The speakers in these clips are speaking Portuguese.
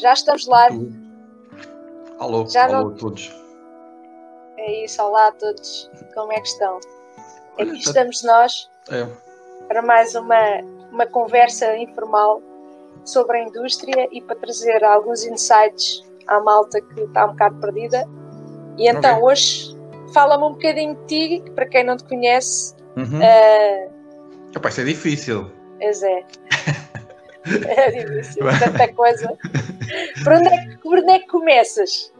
Já estamos live. Alô, Já alô não... a todos. É isso, olá a todos. Como é que estão? Aqui estamos nós é. para mais uma, uma conversa informal sobre a indústria e para trazer alguns insights à malta que está um bocado perdida. E então okay. hoje fala-me um bocadinho de ti, para quem não te conhece. Uhum. Uh... Rapaz, é difícil. Pois é. é difícil, tanta coisa. Por onde, é que, por onde é que começas?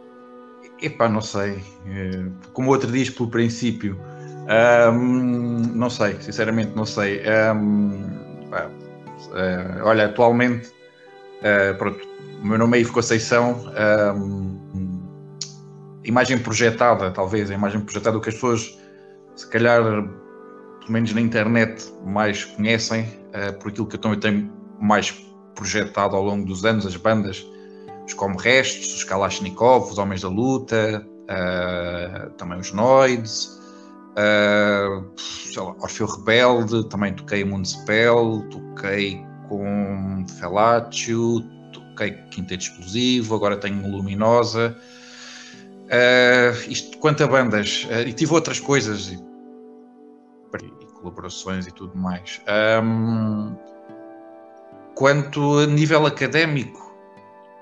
Epá, não sei. Eh, como o outro diz, pelo princípio. Um, não sei, sinceramente não sei. Um, pá, uh, olha, atualmente, uh, pronto, o meu nome aí ficou Conceição. Um, imagem projetada, talvez, a imagem projetada, o que as pessoas, se calhar, pelo menos na internet, mais conhecem, uh, por aquilo que eu também tenho mais projetado ao longo dos anos, as bandas, os Como Restos, os Kalashnikov, os Homens da Luta, uh, também os Noids, uh, lá, Orfeu Rebelde, também toquei Municipal, toquei com Felatio, toquei Quinteto Explosivo, agora tenho Luminosa. Uh, isto quanto a bandas, uh, e tive outras coisas e, e colaborações e tudo mais. Um, quanto a nível académico,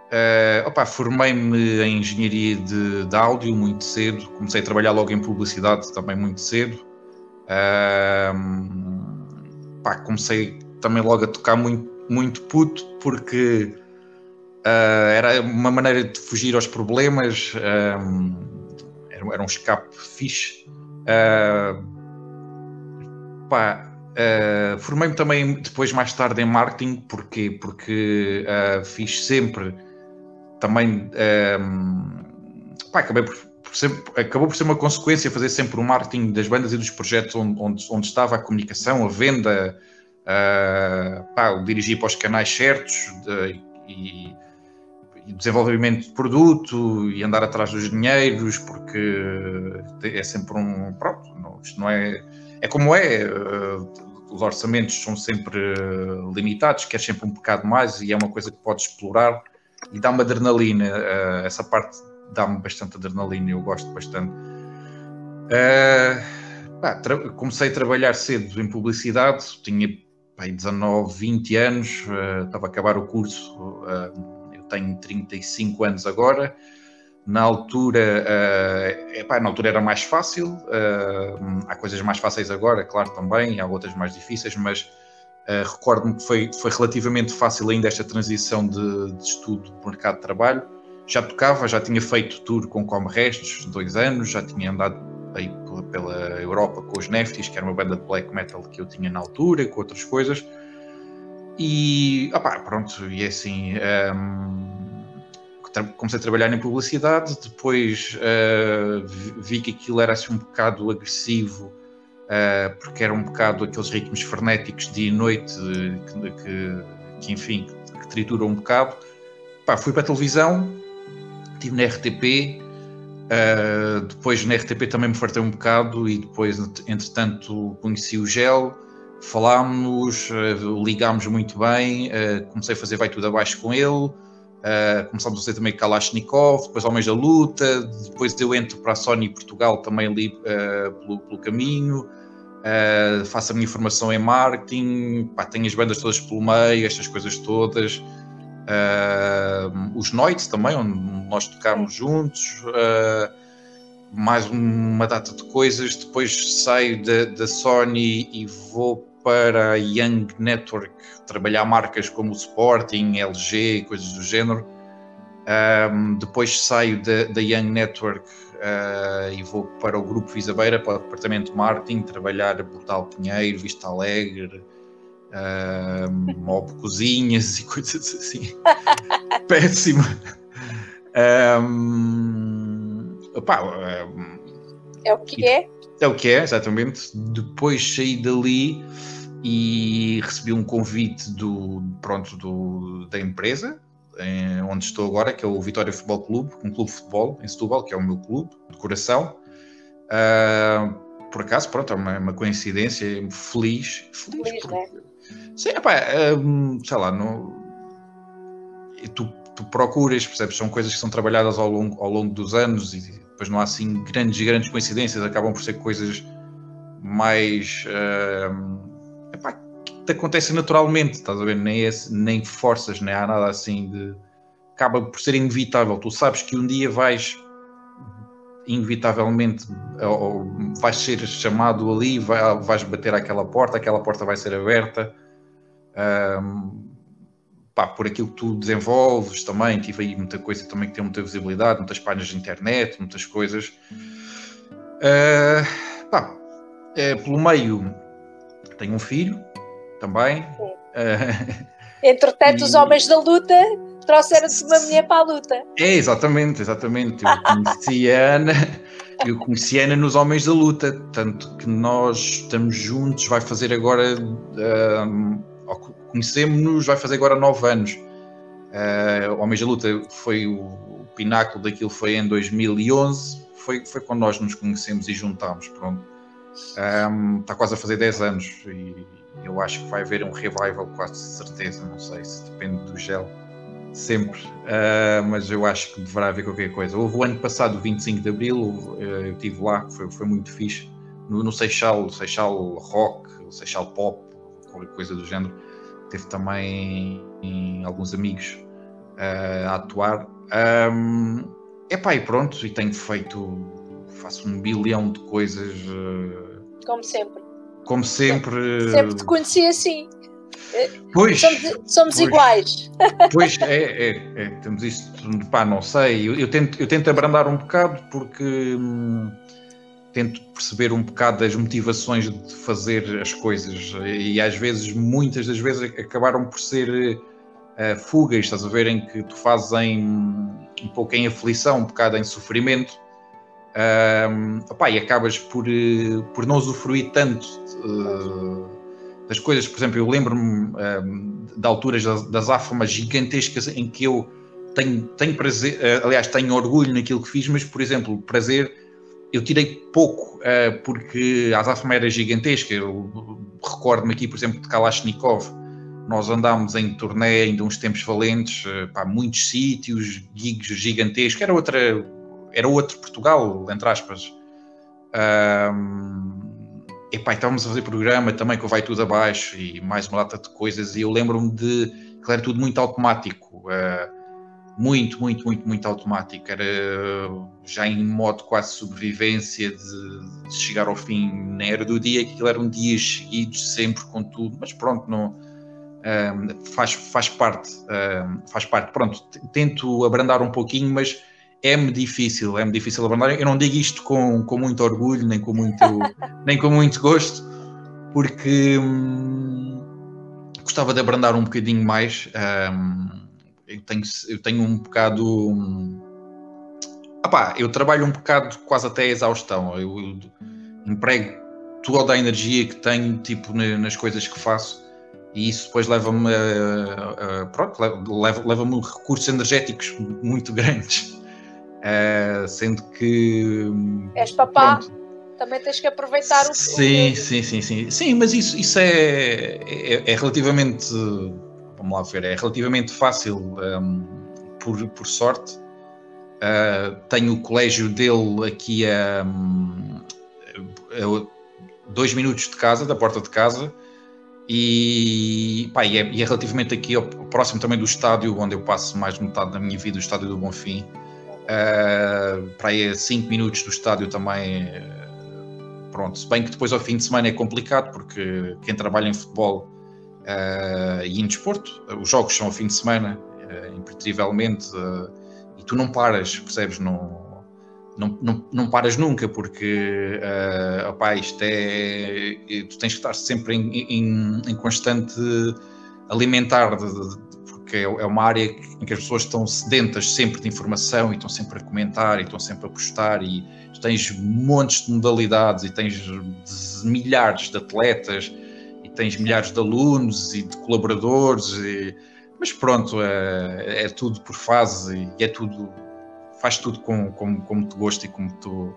uh, formei-me em engenharia de, de, áudio muito cedo, comecei a trabalhar logo em publicidade também muito cedo. Uh, comecei também logo a tocar muito, muito puto, porque Uh, era uma maneira de fugir aos problemas, era, era, um escape fixe. Uh, Formei-me também depois, mais tarde, em marketing, porquê? Porque fiz sempre também. Um, pá, acabei por, por acabou por ser uma consequência fazer sempre o marketing das bandas e dos projetos onde, onde, onde estava a comunicação, a venda, pá, o dirigir para os canais certos de, e desenvolvimento de produto e andar atrás dos dinheiros, porque é sempre um. Pronto, não, isto não é. É como é, uh, os orçamentos são sempre uh, limitados, quer sempre um bocado mais e é uma coisa que podes explorar e dá-me adrenalina. Uh, essa parte dá-me bastante adrenalina, eu gosto bastante. Comecei a trabalhar cedo em publicidade, tinha pá, 19, 20 anos, estava a acabar o curso tenho 35 anos agora. Na altura, uh, epá, na altura era mais fácil, uh, há coisas mais fáceis agora, claro, também, há outras mais difíceis, mas uh, recordo-me que foi, foi relativamente fácil ainda esta transição de, de estudo para o mercado de trabalho. Já tocava, já tinha feito tour com Como Restos, dois anos, já tinha andado aí pela Europa com os Neftis, que era uma banda de black metal que eu tinha na altura, com outras coisas. E, opá, pronto, e é assim, um, comecei a trabalhar em publicidade, depois uh, vi que aquilo era assim um bocado agressivo, uh, porque era um bocado aqueles ritmos frenéticos dia e noite, que, que, que enfim, que trituram um bocado. Pá, fui para a televisão, estive na RTP, uh, eh, depois na RTP também me fartei um bocado e depois, entretanto, conheci o Gel, falámos, ligámos muito bem, comecei a fazer Vai Tudo Abaixo com ele, Uh, começámos a fazer também Kalashnikov, depois Homens da Luta, depois eu entro para a Sony Portugal também ali uh, pelo, pelo, caminho, uh, faço a minha formação em marketing, pá, tenho as bandas todas pelo meio, estas coisas todas, os Noites também, onde nós tocámos juntos, mais uma data de coisas, depois saio da, da Sony e vou para a Young Network trabalhar marcas como o Sporting, LG, coisas do género. Um, depois saio da Young Network uh, e vou para o Grupo Visabeira, para o Departamento de Marketing, trabalhar Portal Pinheiro, Vista Alegre, um, Mob Cozinhas e coisas assim. Péssimo. Um, opa, é o que é? É o que é, exatamente. Depois saí dali e recebi um convite do, pronto, do, da empresa, em, onde estou agora, que é o Vitória Futebol Clube, um clube de futebol em Setúbal, que é o meu clube de coração. Uh, por acaso, pronto, é uma, uma coincidência feliz. Feliz, feliz porque, né? Sim, epá, um, sei lá, no, tu tu procuras, percebes? São coisas que são trabalhadas ao longo, ao longo dos anos e depois não há assim grandes e grandes coincidências, acabam por ser coisas mais. Uh, epá, que acontecem naturalmente, estás a ver? Nem, é, nem forças, nem há nada assim de. Acaba por ser inevitável. Tu sabes que um dia vais inevitavelmente ou, vais ser chamado ali, vai, vais bater àquela porta, aquela porta vai ser aberta. Um, pá, por aquilo que tu desenvolves também, tive aí muita coisa também que tem muita visibilidade, muitas páginas de internet, muitas coisas. Uh, pá, é, pelo meio tenho um filho também. Uh, Entretanto, e... os homens da luta trouxeram-se uma mulher para a luta. É, exatamente, exatamente. Eu conheci a Ana, eu conheci a Ana nos Homens da Luta, tanto que nós estamos juntos, vai fazer agora. Uh, conhecemos-nos, vai fazer agora nove anos. Uh, Homens da Luta foi o, o, pináculo daquilo, foi em 2011, foi, foi quando nós nos conhecemos e juntámos, pronto. Um, está quase a fazer 10 anos e eu acho que vai haver um revival, quase certeza, não sei se depende do gel, sempre, uh, mas eu acho que deverá haver qualquer coisa. Houve o ano passado, 25 de Abril, uh, eu estive lá, foi, foi muito fixe, no, no Seixal, Seixal Rock, Seixal Pop, qualquer coisa do género teve também em, alguns amigos uh, a atuar. Um, epá, e pronto, e tenho feito, faço um bilhão de coisas. Uh, como sempre. Como sempre. Sempre te conheci assim. Pois, somos, somos pois, iguais. Pois é, é, é, temos isso, pá, não sei. Eu, eu, tento, eu tento abrandar um bocado porque. Hum, tento perceber um bocado das motivações de fazer as coisas e às vezes, muitas das vezes, acabaram por ser uh, fugas, estás a ver, em que tu fazes em, um pouco em aflição, um bocado em sofrimento uh, opá, e acabas por, uh, por não usufruir tanto uh, das coisas. Por exemplo, eu lembro-me de alturas das, afamas gigantescas em que eu tenho, tenho prazer, aliás, tenho orgulho naquilo que fiz, mas, por exemplo, prazer eu tirei pouco, uh, porque a Azafama era gigantesca. Eu recordo-me aqui, por exemplo, de Kalashnikov. Nós andámos em turnê ainda uns tempos valentes, uh, pá, muitos sítios, gigs gigantescos. Era, outra, era outro Portugal, entre aspas. Um, epá, estávamos a fazer programa também que vai tudo abaixo e mais uma data de coisas. E eu lembro-me de que era tudo muito automático. Uh, muito, muito, muito, muito automático. Era já em modo quase sobrevivência de, de chegar ao fim na era do dia, aquilo eram dias seguidos, sempre com tudo, mas pronto, não. Um, faz, faz parte, um, faz parte. Pronto, tento abrandar um pouquinho, mas é-me difícil, é-me difícil abrandar. Eu não digo isto com, com muito orgulho, nem com muito, nem com muito gosto, porque hum, gostava de abrandar um bocadinho mais. Um, eu tenho, eu tenho um bocado. Um, opá, eu trabalho um bocado quase até a exaustão. Eu, eu emprego toda a energia que tenho tipo, nas coisas que faço e isso depois leva-me a, a, pronto, leva-me leva recursos energéticos muito grandes. Uh, sendo que. És papá, pronto, também tens que aproveitar o Sim, sim, sim, sim. Sim, mas isso, isso é, é, é relativamente vamos lá ver, é relativamente fácil um, por, por sorte. Uh, tenho o colégio dele aqui a, um, a, dois minutos de casa, da porta de casa, e, pá, e, é, e é, relativamente aqui ao, próximo também do estádio, onde eu passo mais metade da minha vida, o estádio do Bonfim. Uh, para aí a 5 minutos do estádio também. Uh, pronto, se bem que depois ao fim de semana é complicado, porque quem trabalha em futebol uh, e em desporto. Os jogos são ao fim de semana, uh, impreterivelmente, uh, e tu não paras, percebes? Não, não, não, não paras nunca, porque uh, opa, isto é. Tu tens que estar sempre em, em, em constante alimentar, de, de, porque é, é uma área em que as pessoas estão sedentas sempre de informação e estão sempre a comentar e estão sempre a postar e tens montes de modalidades e tens milhares de atletas tens milhares de alunos e de colaboradores, e, mas pronto, é, é, tudo por fase e é tudo, faz tudo como, como, como tu gostas e como tu.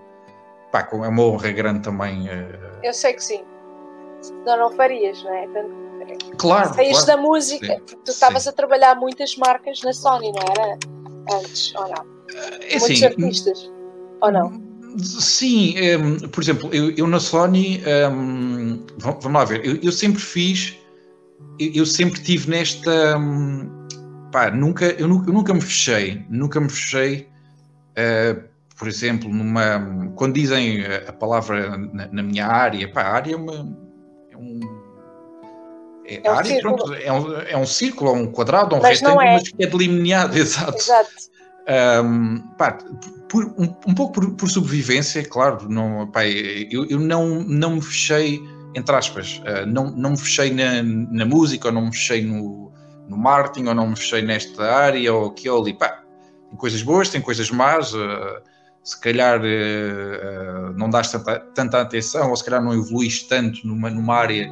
Pá, é uma honra grande também. É... Eu sei que sim. Senão não farias, não é? Claro. Saíste claro. da música, Sim. porque tu estavas a trabalhar muitas marcas na Sony, não era? Antes, ou não? É Muitos assim, artistas, ou não? Sim, um, por exemplo, eu, eu na Sony, um, vamos lá ver, eu, eu sempre fiz, eu, eu, sempre tive nesta. Um, pá, nunca, eu, nunca, eu nunca me fechei, nunca me fechei. Uh, por exemplo, numa, quando dizem a palavra na, na minha área, pá, a área é, uma, é um. É, é um área, pronto, é, um, é um círculo, ou um quadrado, ou um mas retângulo, é. mas que é delineado, exato. Exato. Um, pá, por, um, um, pouco por, por, sobrevivência, claro, não, pá, eu, eu não, não me fechei, entre aspas, uh, não, não me fechei na, na música, ou não me fechei no, no marketing, ou não me fechei nesta área, ou aquilo ali, pá, tem coisas boas, tem coisas más, uh, se calhar uh, não dás tanta, tanta, atenção, ou se calhar não evoluís tanto numa, numa área,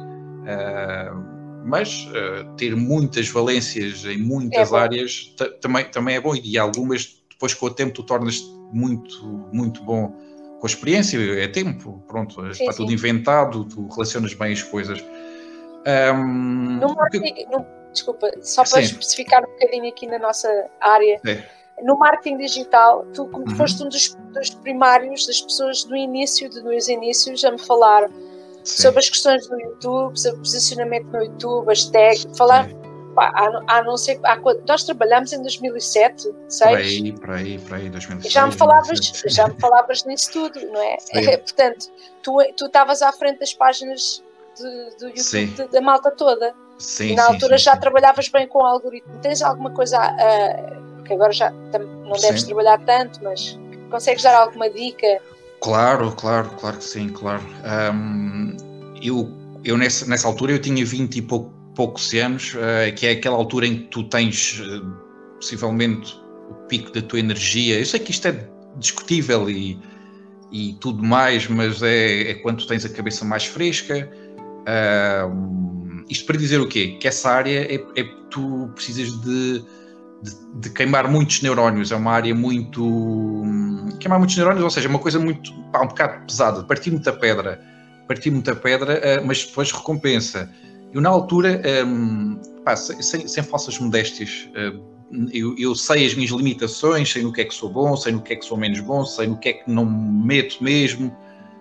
mas uh, ter muitas valências em muitas é áreas também, também é bom, e algumas depois com o tempo tu tornas muito, muito bom com a experiência, é tempo, pronto, sim, está sim. tudo inventado, tu relacionas bem as coisas. Um, no marketing, no, desculpa, só para sim. especificar um bocadinho aqui na nossa área. É no marketing digital, tu como uhum. foste um dos, dos, primários, das pessoas do início, de dois inícios, a me falar Sim. sobre as questões do YouTube, sobre posicionamento no YouTube, as tags, falar. Pá, há, há, não sei, há, nós trabalhamos em 2007, 2006. Por aí, por aí, por aí, 2006. Já me falavas, já me falavas nisso tudo, não é? é portanto, tu, tu estavas à frente das páginas de, do YouTube de, da malta toda. Sim, e na sim, altura sim, já trabalhavas bem com o algoritmo. Tens alguma coisa a, que agora já não deves trabalhar tanto, mas consegues dar alguma dica? Claro, claro, claro que sim, claro. Um, eu, eu nessa, nessa altura eu tinha 20 e pouco, poucos anos, uh, que é aquela altura em que tu tens uh, possivelmente o pico da tua energia. Eu sei que isto é discutível e, e tudo mais, mas é, é quando tens a cabeça mais fresca. Uh, isto para dizer o quê? Que essa área é, é tu precisas de de, queimar muitos neurónios, é uma área muito. queimar muitos neurónios, ou seja, é uma coisa muito. Pá, um bocado pesada, partir muita pedra, partir muita pedra, uh, mas depois recompensa. Eu, na altura, um, pá, sem, sem, falsas modéstias, uh, eu, eu, sei as minhas limitações, sei no que é que sou bom, sei no que é que sou menos bom, sei no que é que não me meto mesmo,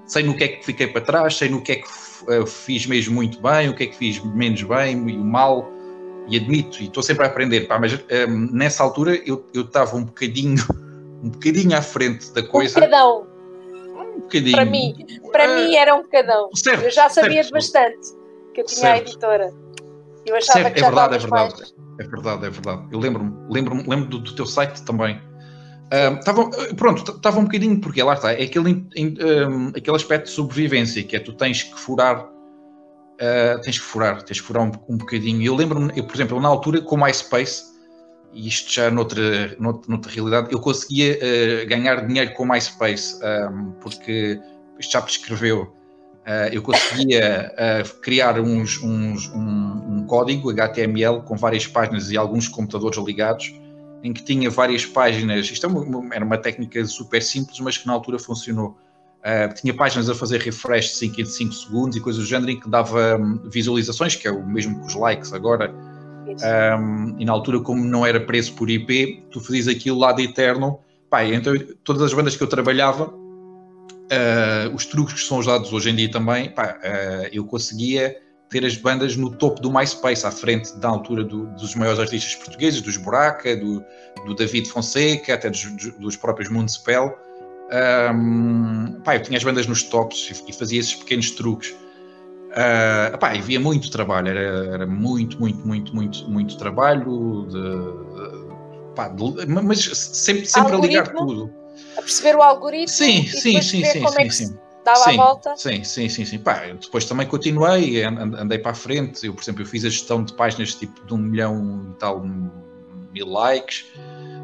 sei no que é que fiquei para trás, sei no que é que uh, fiz mesmo muito bem, o que é que fiz menos bem e o mal e admito, e estou sempre a aprender, pá, mas um, nessa altura eu estava um bocadinho, um bocadinho à frente da coisa. Um bocadão. Um bocadinho. Para mim, para uh, mim era um bocadão. Certo, eu já sabia certo. bastante que eu tinha certo. a editora. Eu achava certo, que é já é verdade, é verdade. Mais... É verdade, é verdade. Eu lembro-me, lembro-me, lembro do, do teu site também. Uh, tava, pronto, estava um bocadinho, porque lá está, é aquele, um, aquele aspecto de sobrevivência, que é tu tens que furar uh, tens que furar, tens que furar um, um bocadinho. Eu lembro-me, por exemplo, na altura com MySpace, e isto já noutra, noutra, noutra realidade, eu conseguia uh, ganhar dinheiro com MySpace, um, ehm, porque isto já prescreveu. Uh, eu conseguia uh, criar uns, uns, um, um, código HTML com várias páginas e alguns computadores ligados, em que tinha várias páginas. Isto é uma, era uma técnica super simples, mas que na altura funcionou. Uh, tinha páginas a fazer refresh de 5 em 5 segundos e coisas do género em que dava um, visualizações, que é o mesmo que os likes agora. Um, e na altura, como não era preço por IP, tu fazias aquilo lá de eterno. Pá, então, todas as bandas que eu trabalhava, uh, os truques que são usados hoje em dia também, pá, uh, eu conseguia ter as bandas no topo do MySpace, à frente da altura do, dos maiores artistas portugueses, dos Buraca, do, do David Fonseca, até dos, dos próprios Municipal. Um, pá, eu tinha as bandas nos tops e, fazia esses pequenos truques. Uh, pá, e via muito trabalho, era, era, muito, muito, muito, muito, muito trabalho, de, de, pá, de, mas sempre, sempre a ligar tudo. A perceber o algoritmo sim, sim, sim, sim, como sim, é que sim. dava sim, a volta. Sim, sim, sim, sim. Pá, depois também continuei, andei para a frente. Eu, por exemplo, eu fiz a gestão de páginas tipo de um milhão e tal, mil likes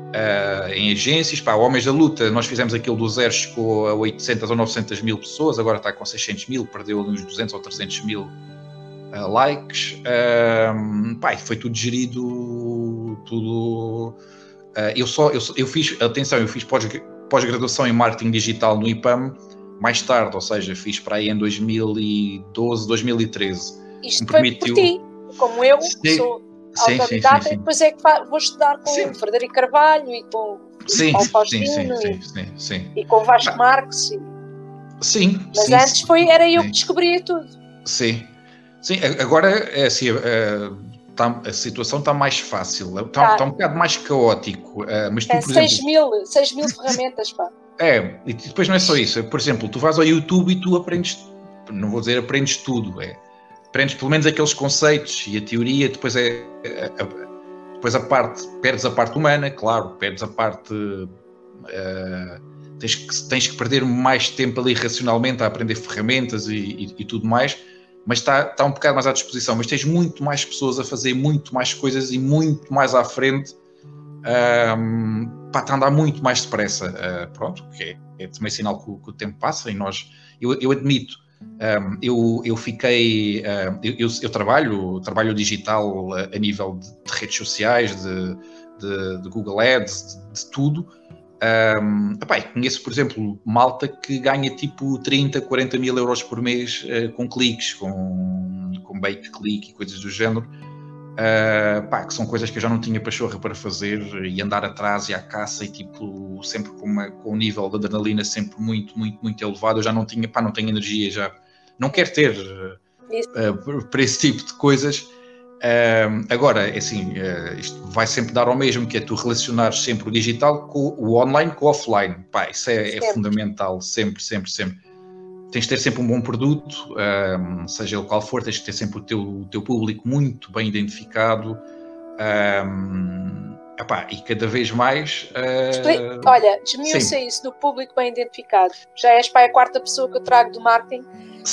uh, em agências. Pá, Homens da Luta, nós fizemos aquilo do zero, chegou a 800 ou 900 mil pessoas, agora está com 600 mil, perdeu uns 200 ou 300 mil uh, likes. Uh, pá, foi tudo gerido, tudo. Uh, eu só, eu, eu fiz, atenção, eu fiz pós-graduação em marketing digital no IPAM mais tarde, ou seja, fiz para aí em 2012, 2013. Isto permitiu... foi por ti? como eu, sou autodidata, sim, sim, e depois é que vou estudar com sim. Frederico Carvalho e com sim, Paulo Faustino sim, sim, sim, e, com Vasco ah. Marques. E... Sim. Mas sim, antes foi, era eu que descobria tudo. Sim. Sim, agora é assim, uh, tá, a situação está mais fácil, está, tá. tá um bocado mais caótico. Uh, mas tu, é, por 6 exemplo, mil, 6 mil ferramentas, pá. É, e depois não é só isso. Por exemplo, tu vais ao YouTube e tu aprendes, não vou dizer aprendes tudo, é aprendes pelo menos aqueles conceitos e a teoria, depois é a, depois a parte, perdes a parte humana, claro, perdes a parte. Uh, tens, que, tens que perder mais tempo ali racionalmente a aprender ferramentas e, e, e tudo mais, mas está, está um bocado mais à disposição. Mas tens muito mais pessoas a fazer muito mais coisas e muito mais à frente um, para andar muito mais depressa. Uh, pronto, que é, é, também sinal que o, que o, tempo passa e nós, eu, eu admito, um, eu, eu fiquei, uh, eu, eu, trabalho, trabalho digital a, a nível de, de, redes sociais, de, de, de Google Ads, de, tudo. Um, epá, conheço, por exemplo, malta que ganha tipo 30, 40 mil euros por mês uh, com cliques, com, com bait click e coisas do género. Uh, pá, que são coisas que eu já não tinha pachorra para fazer e andar atrás e à caça e tipo sempre com, uma, com um nível de adrenalina sempre muito, muito, muito elevado, eu já não tinha, pá, não tenho energia já, não quero ter uh, para esse tipo de coisas. Uh, agora, é assim, isto vai sempre dar ao mesmo, que é tu relacionares sempre o digital com o online com o offline, pá, isso é, é fundamental, sempre, sempre, sempre tens de ter sempre um bom produto, um, seja ele qual for, tens de ter sempre o teu, o teu público muito bem identificado. Um, epá, e cada vez mais. Uh... Olha, desmiuça isso do público bem identificado. Já és para a quarta pessoa que eu trago do marketing.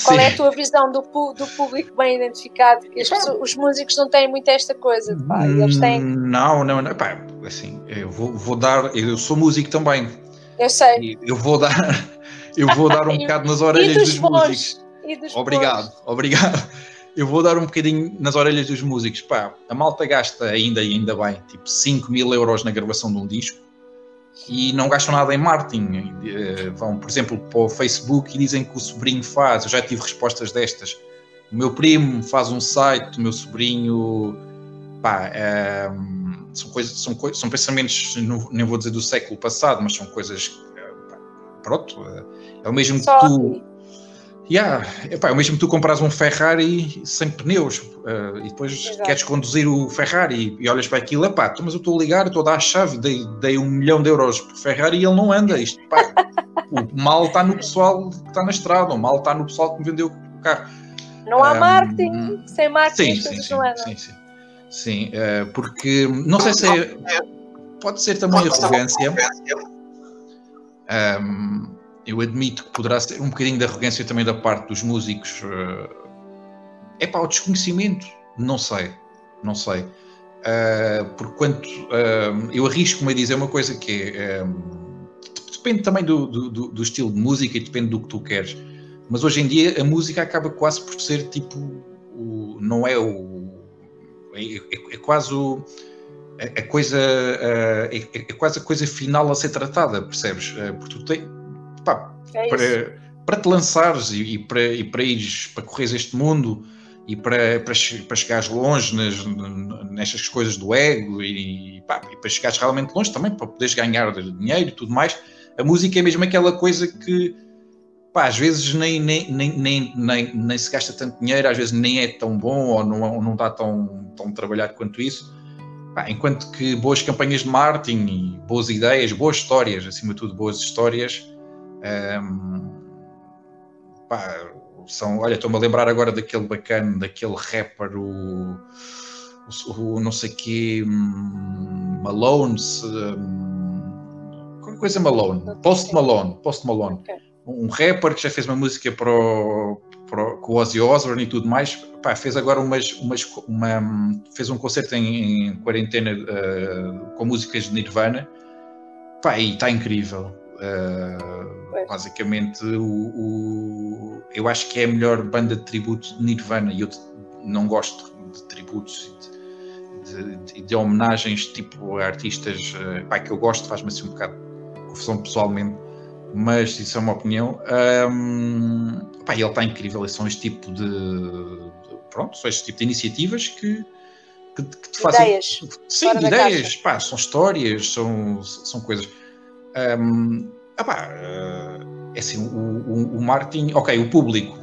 Qual Sim. é a tua visão do, do público bem identificado? Pessoas, os músicos não têm muito esta coisa. Pá, eles têm... Não, não, não. Pá, assim, eu vou, vou dar. Eu sou músico também. Eu sei. Eu vou dar eu vou dar um bocado nas orelhas dos, dos músicos. Dos obrigado, obrigado. Eu vou dar um bocadinho nas orelhas dos músicos. Pá, a malta gasta ainda e ainda bem, tipo 5 mil euros na gravação de um disco e não gastam nada em marketing. Eh, vão, por exemplo, para o Facebook e dizem que o sobrinho faz. Eu já tive respostas destas. O meu primo faz um site, o meu sobrinho. Pá, é, são, coisas, são, são pensamentos, não, nem vou dizer do século passado, mas são coisas pronto, é o mesmo Só que tu. Yeah, epá, é o mesmo que tu compras um Ferrari sem pneus uh, e depois Exato. queres conduzir o Ferrari e olhas para aquilo, epá, mas eu estou a ligar, estou a dar a chave, dei, dei um milhão de euros por Ferrari e ele não anda. Isto, pá, o mal está no pessoal que está na estrada, o mal está no pessoal que me vendeu o carro. Não há um, marketing, sem marketing sim, sim, sim, não Sim, sim, sim uh, porque não sei se é, pode ser também arrogância. Um, eu admito que poderá ser um bocadinho de arrogância também da parte dos músicos. É para o desconhecimento, não sei, não sei. Uh, por quanto uh, eu arrisco-me a dizer uma coisa que é um, depende também do, do, do, estilo de música e depende do que tu queres. Mas hoje em dia a música acaba quase por ser tipo o, não é o é, é, é quase o a, coisa uh, é, é, quase a coisa final a ser tratada, percebes? porque tu tens pá, é para, para te lançares e, e, para, e para ires, para correres este mundo e para, para, para chegares longe nas, nestas coisas do ego e, pá, e para chegares realmente longe também, para poderes ganhar dinheiro e tudo mais, a música é mesmo aquela coisa que pá, às vezes nem, nem, nem, nem, nem, nem se gasta tanto dinheiro, às vezes nem é tão bom ou não, ou não está tão, tão trabalhado quanto isso. Pá, enquanto que boas campanhas de marketing boas ideias, boas histórias, acima de tudo boas histórias, um, pá, são, olha, estou-me a lembrar agora daquele bacana, daquele rapper, o, o, o não sei que, um, Malone, um, qualquer coisa Malone, Post Malone, Post Malone, um rapper que já fez uma música para o, para com o Ozzy Osbourne e tudo mais, pá, fez agora umas, umas uma, fez um concerto em, em quarentena uh, com músicas de Nirvana, pá, e está incrível. Uh, basicamente, o, o, eu acho que é a melhor banda de tributo de Nirvana e eu não gosto de tributos e de, de, de, homenagens tipo a artistas uh, pá, que eu gosto, faz-me assim um bocado de confusão pessoalmente, mas isso é uma opinião. Um, pá, ele está incrível, são este tipo de, de, pronto, são este tipo de iniciativas que, que, que te fazem. Ideias. Sim, ideias, pá, são histórias, são, são coisas. Um, ah, pá, é assim, o, o, o marketing, ok, o público.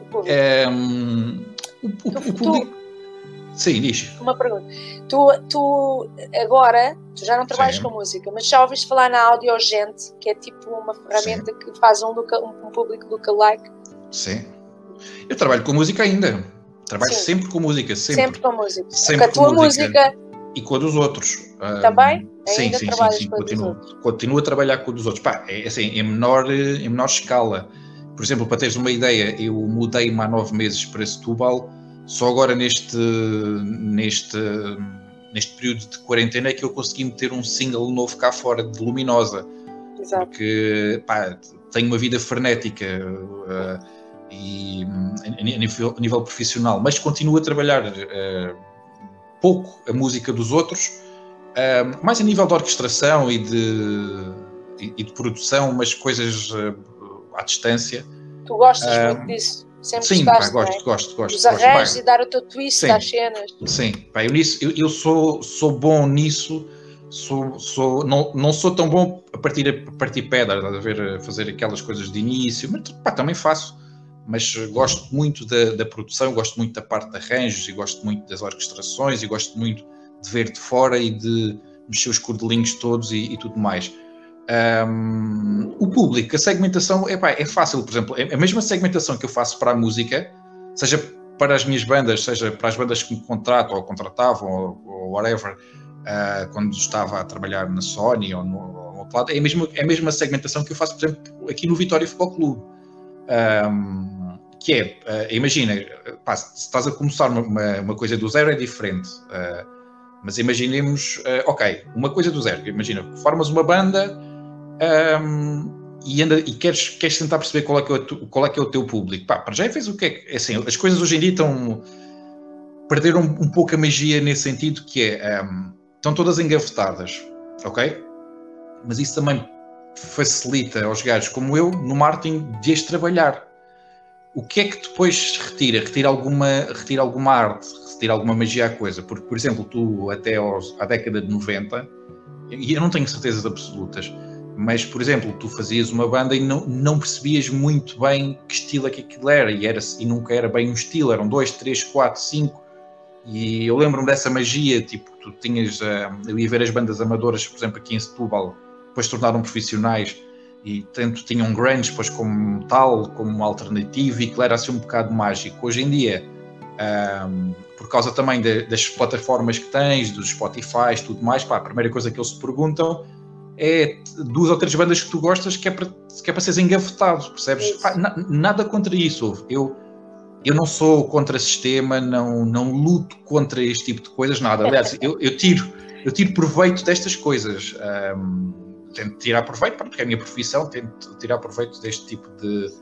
O público. Um, o, o, o público. Sim, diz. Uma pergunta. Tu, tu agora, tu já não trabalhas Sim. com música, mas já ouviste falar na Audiogente, que é tipo uma ferramenta Sim. que faz um, local, um, público lookalike? Sim. Eu trabalho com música ainda. Trabalho Sim. sempre com música, sempre. Sempre com música. Sempre com a tua música. música. E com a dos outros. Também? Um, sim, sim, sim, sim. Continuo, continuo a trabalhar com a dos outros. Pá, é assim, em menor, em menor escala. Por exemplo, para teres uma ideia, eu mudei-me há nove meses para Setúbal só agora neste, neste, neste período de quarentena é que eu consegui meter um single novo cá fora de Luminosa. Exato. Porque pá, tenho uma vida frenética uh, e, a, nível, a, nível, profissional, mas continuo a trabalhar uh, pouco a música dos outros, uh, mais a nível de orquestração e de, e, e de produção, mas coisas à distância. Tu gostas muito disso? Sempre Sim, gostaste, pá, gosto, é? gosto, gosto. Os arranjos e dar o teu twist Sim. às cenas. Sim, pá, eu, nisso, eu, eu, sou, sou bom nisso, sou, sou, não, não sou tão bom a partir, a partir pedra, a ver, a fazer aquelas coisas de início, mas pá, também faço. Mas gosto muito da, da produção, gosto muito da parte de arranjos e gosto muito das orquestrações e gosto muito de ver de fora e de mexer os cordelinhos todos e, e tudo mais. Um, o público, a segmentação epá, é fácil, por exemplo, a mesma segmentação que eu faço para a música, seja para as minhas bandas, seja para as bandas que me contratam ou contratavam ou, ou whatever, uh, quando estava a trabalhar na Sony ou no, no outro lado, é a, mesma, é a mesma segmentação que eu faço, por exemplo, aqui no Vitória Futebol Clube. Um, que é, uh, imagina, pá, se estás a começar uma, uma, coisa do zero é diferente. Uh, mas imaginemos, ok, uma coisa do zero, imagina, formas uma banda, um, e, anda, e queres, queres tentar perceber qual é, que é, o, qual é que é o teu público. Pá, para já fez o que é que. Assim, as coisas hoje em dia estão. perderam um, um pouco a magia nesse sentido, que é. Um, estão todas engavetadas, ok? Mas isso também facilita aos gajos como eu, no marketing, de as trabalhar. O que é que depois retira? Retira alguma, retira alguma arte, retira alguma magia à coisa. Porque, por exemplo, tu até aos, à década de 90, e eu não tenho certezas absolutas, mas, por exemplo, tu fazias uma banda e não, não percebias muito bem que estilo é que aquilo era e, era, e nunca era bem um estilo, eram dois, três, quatro, cinco. E eu lembro-me dessa magia, tipo, tu tinhas, uh, eu ia ver as bandas amadoras, por exemplo, aqui em Setúbal, depois tornaram profissionais e tanto tinham grunge, depois como tal, como alternativo, e que era assim um bocado mágico. Hoje em dia, um, por causa também de, das plataformas que tens, dos Spotify, tudo mais, pá, a primeira coisa que eles se perguntam é duas ou três bandas que tu gostas que é para, que é para seres engavotado, percebes? Pá, na, nada contra isso. Eu, eu não sou contra sistema, não, não luto contra este tipo de coisas, nada. Aliás, eu, eu tiro, eu tiro proveito destas coisas. Um, tento tirar proveito, porque é a minha profissão, tento tirar proveito deste tipo de,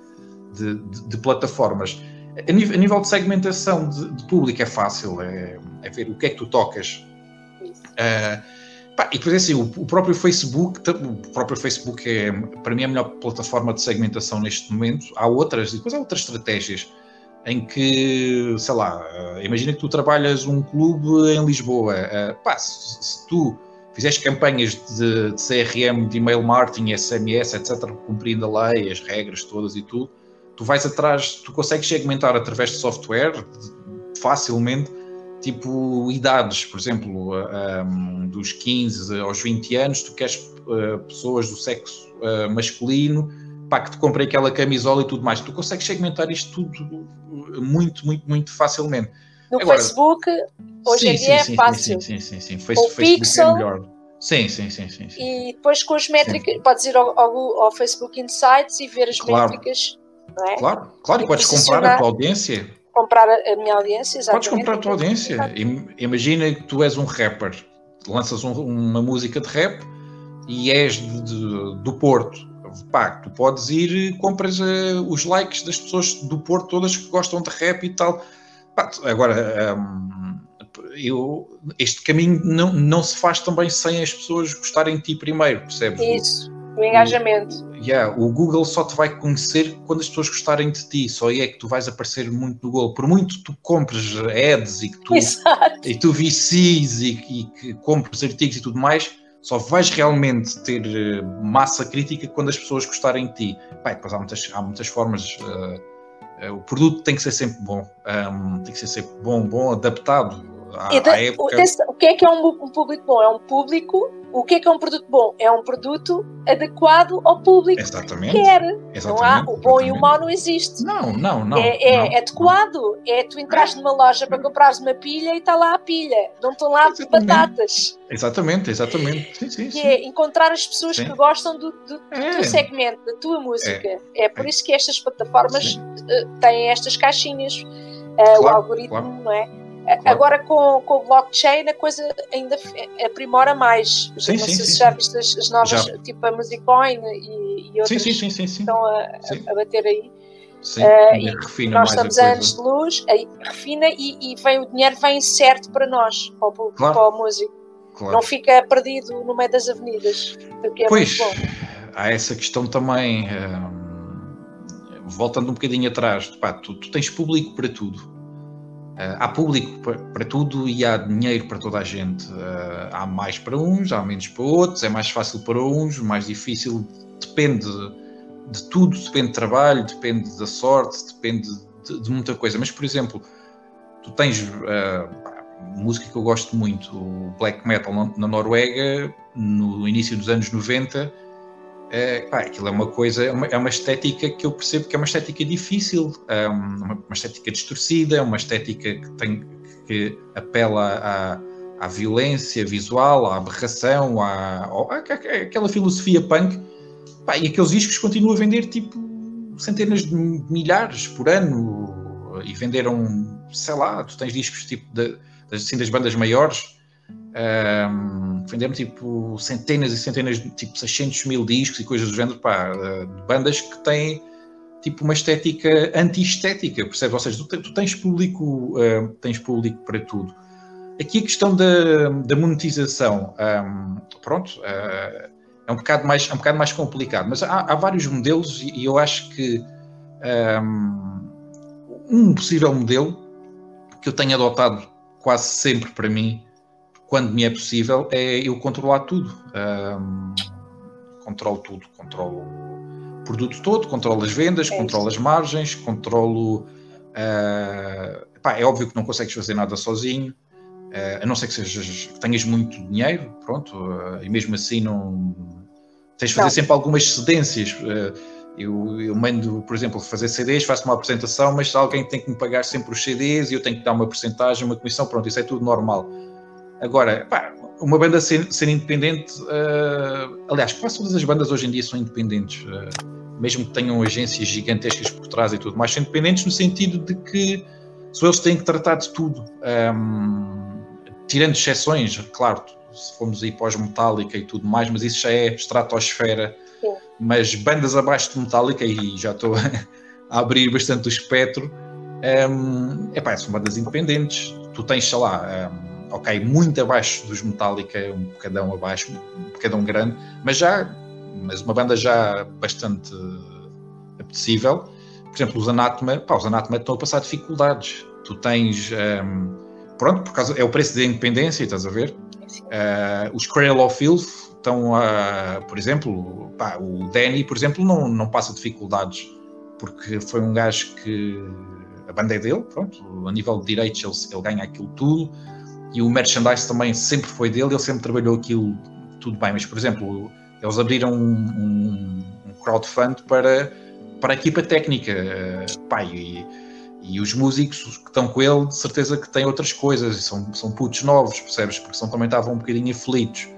de, de, de plataformas. A nível, a nível, de segmentação de, de público é fácil, é, é, ver o que é que tu tocas. Uh, Pá, e é assim, o, próprio Facebook, o próprio Facebook é, para mim, a melhor plataforma de segmentação neste momento. Há outras, depois há outras estratégias em que, sei lá, eh, imagina que tu trabalhas um clube em Lisboa. Eh, pá, se, se tu fizeres campanhas de, de, CRM, de email marketing, SMS, etc., cumprindo a lei, as regras todas e tudo, tu vais atrás, tu consegues segmentar através de software facilmente tipo idades, por exemplo, um, dos 15 aos 20 anos, tu queres uh, pessoas do sexo uh, masculino pá, que te comprem aquela camisola e tudo mais. Tu consegues segmentar isto tudo muito, muito, muito facilmente. No Agora, Facebook, hoje sim, em dia sim, é fácil. Sim, sim, sim. sim. Facebook, é melhor. Sim, sim, sim, sim, sim. E depois com as métricas, podes ir ao, ao, ao, Facebook Insights e ver as claro. métricas. É? Claro, claro, e, podes comprar a tua audiência comprar a minha audiência, exatamente. Podes comprar a tua audiência. Imagina que tu és um rapper, lanças um, uma música de rap e és de, de, do Porto. Pá, tu podes ir e compras uh, os likes das pessoas do Porto, todas que gostam de rap e tal. Pá, agora, um, eu, este caminho não, não se faz também sem as pessoas gostarem de ti primeiro, percebes? Isso. O engajamento. O, yeah, o Google só te vai conhecer quando as pessoas gostarem de ti, só aí é que tu vais aparecer muito no Google. Por muito que tu compres ads e que tu, Exato. e tu vicies e, e que compres artigos e tudo mais, só vais realmente ter eh, massa crítica quando as pessoas gostarem de ti. Pai, depois há muitas, há muitas formas. Uh, uh, o produto tem que ser sempre bom, um, tem que ser sempre bom, bom, adaptado à, à época. O que é que é um, um público bom? É um público o que é que é um produto bom? É um produto adequado ao público exatamente, que quer. Exatamente, não há, o bom exatamente. e o mau não existe. Não, não, não. É, é não, adequado. Não. É tu entraste numa loja para comprares uma pilha e está lá a pilha. Não estão lá exatamente. batatas. Exatamente, exatamente. Sim, sim, sim. É encontrar as pessoas sim. que gostam do, do, é. do, segmento, da tua música. É, é por isso que estas plataformas uh, têm estas caixinhas. Uh, claro, o algoritmo, claro. não é? Claro. Agora com, com o blockchain a coisa ainda aprimora mais. Sim, sim, sim, já viste as, as novas, já. tipo a Musicoin e, e outras sim, sim, sim, sim, estão a, a, bater aí. Sim, uh, refina nós estamos a anos de luz, aí refina e, e, vem o dinheiro vem certo para nós, para o, claro. para o músico. Claro. Não fica perdido no meio das avenidas. É pois, há essa questão também. Hum, voltando um bocadinho atrás, pá, tu, tu tens público para tudo há público para, tudo e há dinheiro para toda a gente. Uh, há mais para uns, há menos para outros, é mais fácil para uns, mais difícil, depende de tudo, depende de trabalho, depende da sorte, depende de, de muita coisa. Mas, por exemplo, tu tens uh, música que eu gosto muito, o black metal na Noruega, no início dos anos 90 é, pá, aquilo é uma coisa, é uma, é uma, estética que eu percebo que é uma estética difícil, é uma, uma estética distorcida, é uma estética que, tem, que apela à, à violência visual, à aberração, à, à, àquela filosofia punk. Pá, e aqueles discos continuam a vender tipo centenas de milhares por ano e venderam, sei lá, tu tens discos tipo de, assim, das bandas maiores um, venderam tipo centenas e centenas, tipo 600 mil discos e coisas do género, pá, de bandas que têm tipo uma estética anti-estética, percebes? Ou seja, tu, tu tens público, uh, tens público para tudo. Aqui a questão da, da monetização, um, pronto, uh, é um bocado mais, é um bocado mais complicado, mas há, há vários modelos e, e, eu acho que um, um possível modelo que eu tenho adotado quase sempre para mim quando me é possível, é eu controlar tudo. Um, controlo tudo, controlo o produto todo, controlo as vendas, é controlo as margens, controlo. Uh, pá, é óbvio que não consegues fazer nada sozinho, uh, a não ser que, sejas, que tenhas muito dinheiro, pronto, uh, e mesmo assim não. Tens de fazer não. sempre algumas cedências. Eu, eu, mando, por exemplo, fazer CDs, faço uma apresentação, mas alguém tem que me pagar sempre os CDs e eu tenho que dar uma porcentagem, uma comissão, pronto, isso é tudo normal. Agora, pá, uma banda ser, ser independente, uh, aliás, quase todas as bandas hoje em dia são independentes, uh, mesmo que tenham agências gigantescas por trás e tudo mais, são independentes no sentido de que só eles têm que tratar de tudo, um, tirando exceções, claro, se formos aí pós-metálica e tudo mais, mas isso já é estratosfera. Sim. Mas bandas abaixo de metálica, e já estou a abrir bastante o espectro, um, epá, são bandas independentes. Tu tens, sei lá. Um, ok, muito abaixo dos Metallica, um bocadão abaixo, um bocadão grande, mas já, mas uma banda já bastante apetecível. Por exemplo, os Anatoma, pá, os Anatoma estão a passar dificuldades. Tu tens, um, pronto, por causa, é o preço da independência, estás a ver? Uh, os Cradle of Filth estão a, por exemplo, pá, o Danny, por exemplo, não, não passa dificuldades, porque foi um gajo que a banda é dele, pronto, a nível de direitos ele, ele ganha aquilo tudo, e o merchandise também sempre foi dele, ele sempre trabalhou aquilo tudo bem, mas por exemplo, eles abriram um, um, um crowdfund para, para a equipa técnica, uh, pai, e, e, os músicos que estão com ele, de certeza que têm outras coisas, são, são putos novos, percebes? Porque são, também estavam um bocadinho aflitos.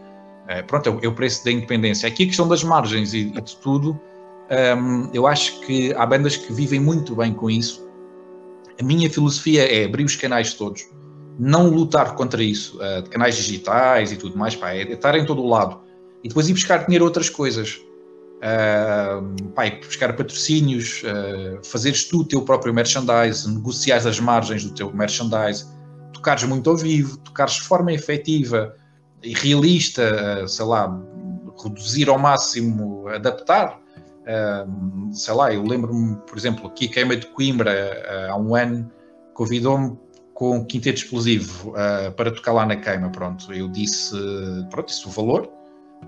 Uh, pronto, é, é o preço da independência. Aqui a questão das margens e, e de tudo, um, ehm, eu acho que há bandas que vivem muito bem com isso. A minha filosofia é abrir os canais todos não lutar contra isso, uh, de canais digitais e tudo mais, pá, é, estar em todo o lado e depois ir buscar dinheiro outras coisas. Uh, pá, buscar patrocínios, uh, fazeres tu o teu próprio merchandise, negociares as margens do teu merchandise, tocares muito ao vivo, tocares de forma efetiva e realista, uh, sei lá, reduzir ao máximo, adaptar. Sei lá, eu lembro-me, por exemplo, aqui a Queima de Coimbra, há um ano, convidou-me com um quinteto explosivo uh, para tocar lá na queima. Pronto, eu disse, pronto, disse o valor,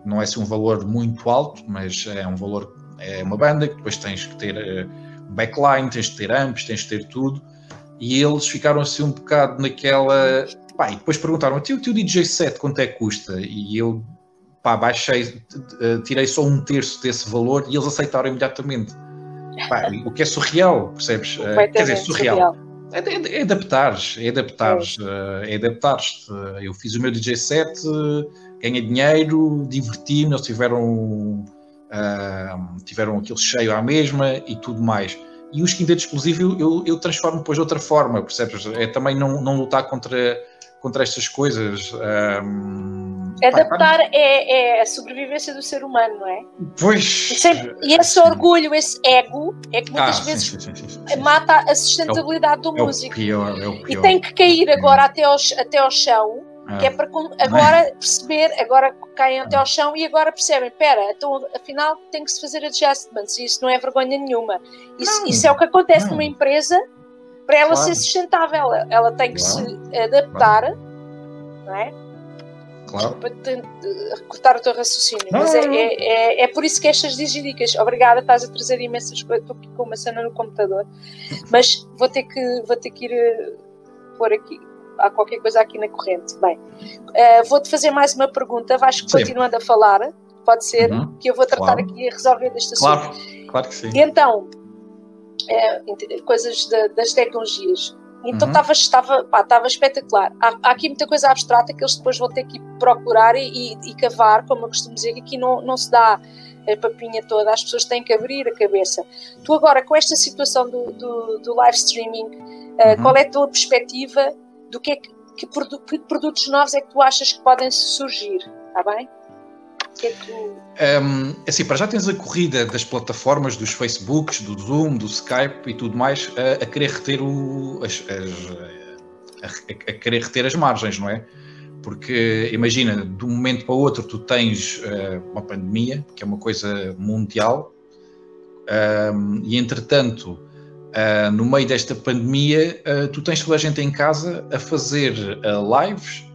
não é assim um valor muito alto, mas é um valor, é uma banda que depois tens que ter uh, backline, tens que ter amps, tens que ter tudo. E eles ficaram assim um bocado naquela. Pá, e depois perguntaram: o teu, DJ set quanto é que custa? E eu pá, baixei, tirei só um terço desse valor e eles aceitaram imediatamente. Pá, o que é surreal, percebes? Quer dizer, surreal. surreal é, é, é adaptares, é adaptares, é, é adaptares-te. Eu fiz o meu DJ set, ganhei dinheiro, diverti-me, eles tiveram, uh, tiveram aquilo cheio à mesma e tudo mais. E o quinteto explosivo eu, eu transformo depois de outra forma, percebes? É também não, não lutar contra contra estas coisas. Um, Adaptar pá, é, é, a sobrevivência do ser humano, não é? Pois. E, sempre, e esse sim. orgulho, esse ego, é que muitas ah, vezes sim, sim, mata a sustentabilidade é o, do músico. É o pior, é o pior. E tem que cair agora até ao, até ao chão. Ah. Que é para agora perceber, agora caem até ao chão e agora percebem, espera, então afinal tem que se fazer adjustments e isso não é vergonha nenhuma. Isso, isso é o que acontece não. numa empresa para ela claro. ser sustentável. Ela tem que claro. se adaptar, claro. não é? Claro. Para cortar o teu raciocínio. Não, Mas é, é, é, é, por isso que estas dicas. Obrigada, estás a trazer imensas coisas. Estou aqui com uma cena no computador. Mas vou ter que, vou ter que ir uh, pôr aqui. Há qualquer coisa aqui na corrente. Bem, uh, vou-te fazer mais uma pergunta. Vais continuando a falar. Pode ser uhum. que eu vou tratar aqui a resolver deste assunto. Claro, claro que sim. E então, é, coisas das tecnologias. Então uhum. estava, pá, estava espetacular. Há, há, aqui muita coisa abstrata que eles depois vão ter que procurar e, e, e cavar, como eu costumo dizer, que aqui não, não se dá a papinha toda, as pessoas têm que abrir a cabeça. Tu agora, com esta situação do, do, do live streaming, uh, uhum. qual é a tua perspectiva do que é que, que, que produtos novos é que tu achas que podem surgir? Está bem? Que é que Um, assim, para já tens a corrida das plataformas, dos Facebooks, do Zoom, do Skype e tudo mais, a, a querer reter o, as, as, a, a, querer reter as margens, não é? Porque imagina, de um momento para o outro tu tens uh, uma pandemia, que é uma coisa mundial, um, e entretanto, uh, no meio desta pandemia, uh, tu tens toda a gente em casa a fazer lives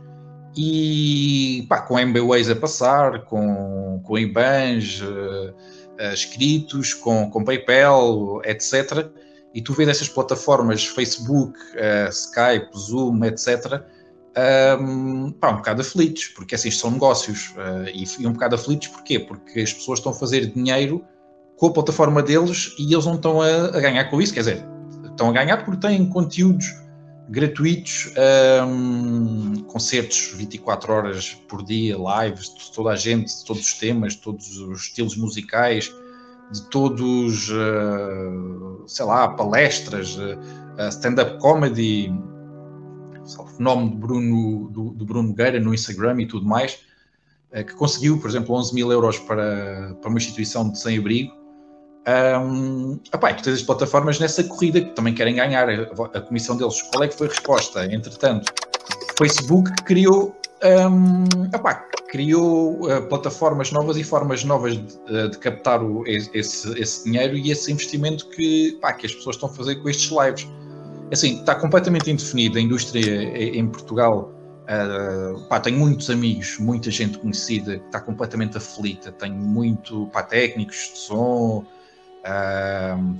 e pá, com MBWays a passar, com, com IBANs uh, uh, escritos, com, com PayPal, etc. E tu vês essas plataformas, Facebook, uh, Skype, Zoom, etc., um, pá, um bocado aflitos, porque assim são negócios. E, e um bocado aflitos porquê? Porque as pessoas estão a fazer dinheiro com a plataforma deles e eles não estão a, a ganhar com isso, quer dizer, estão a ganhar porque têm conteúdos gratuitos, um, concertos 24 horas por dia, lives de toda a gente, de todos os temas, de todos os estilos musicais, de todos, uh, sei lá, palestras, uh, stand-up comedy, o fenómeno de Bruno, do, do, Bruno Gueira no Instagram e tudo mais, uh, que conseguiu, por exemplo, 11 mil euros para, para uma instituição de sem-abrigo, um, tu tens as plataformas nessa corrida que também querem ganhar a, a, comissão deles. Qual é que foi a resposta? Entretanto, Facebook criou, um, epá, criou uh, plataformas novas e formas novas de, uh, de captar o, esse, esse, dinheiro e esse investimento que, que as pessoas estão a fazer com estes lives. Assim, está completamente indefinido a indústria em Portugal. Uh, pá, tenho muitos amigos, muita gente conhecida que está completamente aflita. Tenho muito pá, técnicos de som,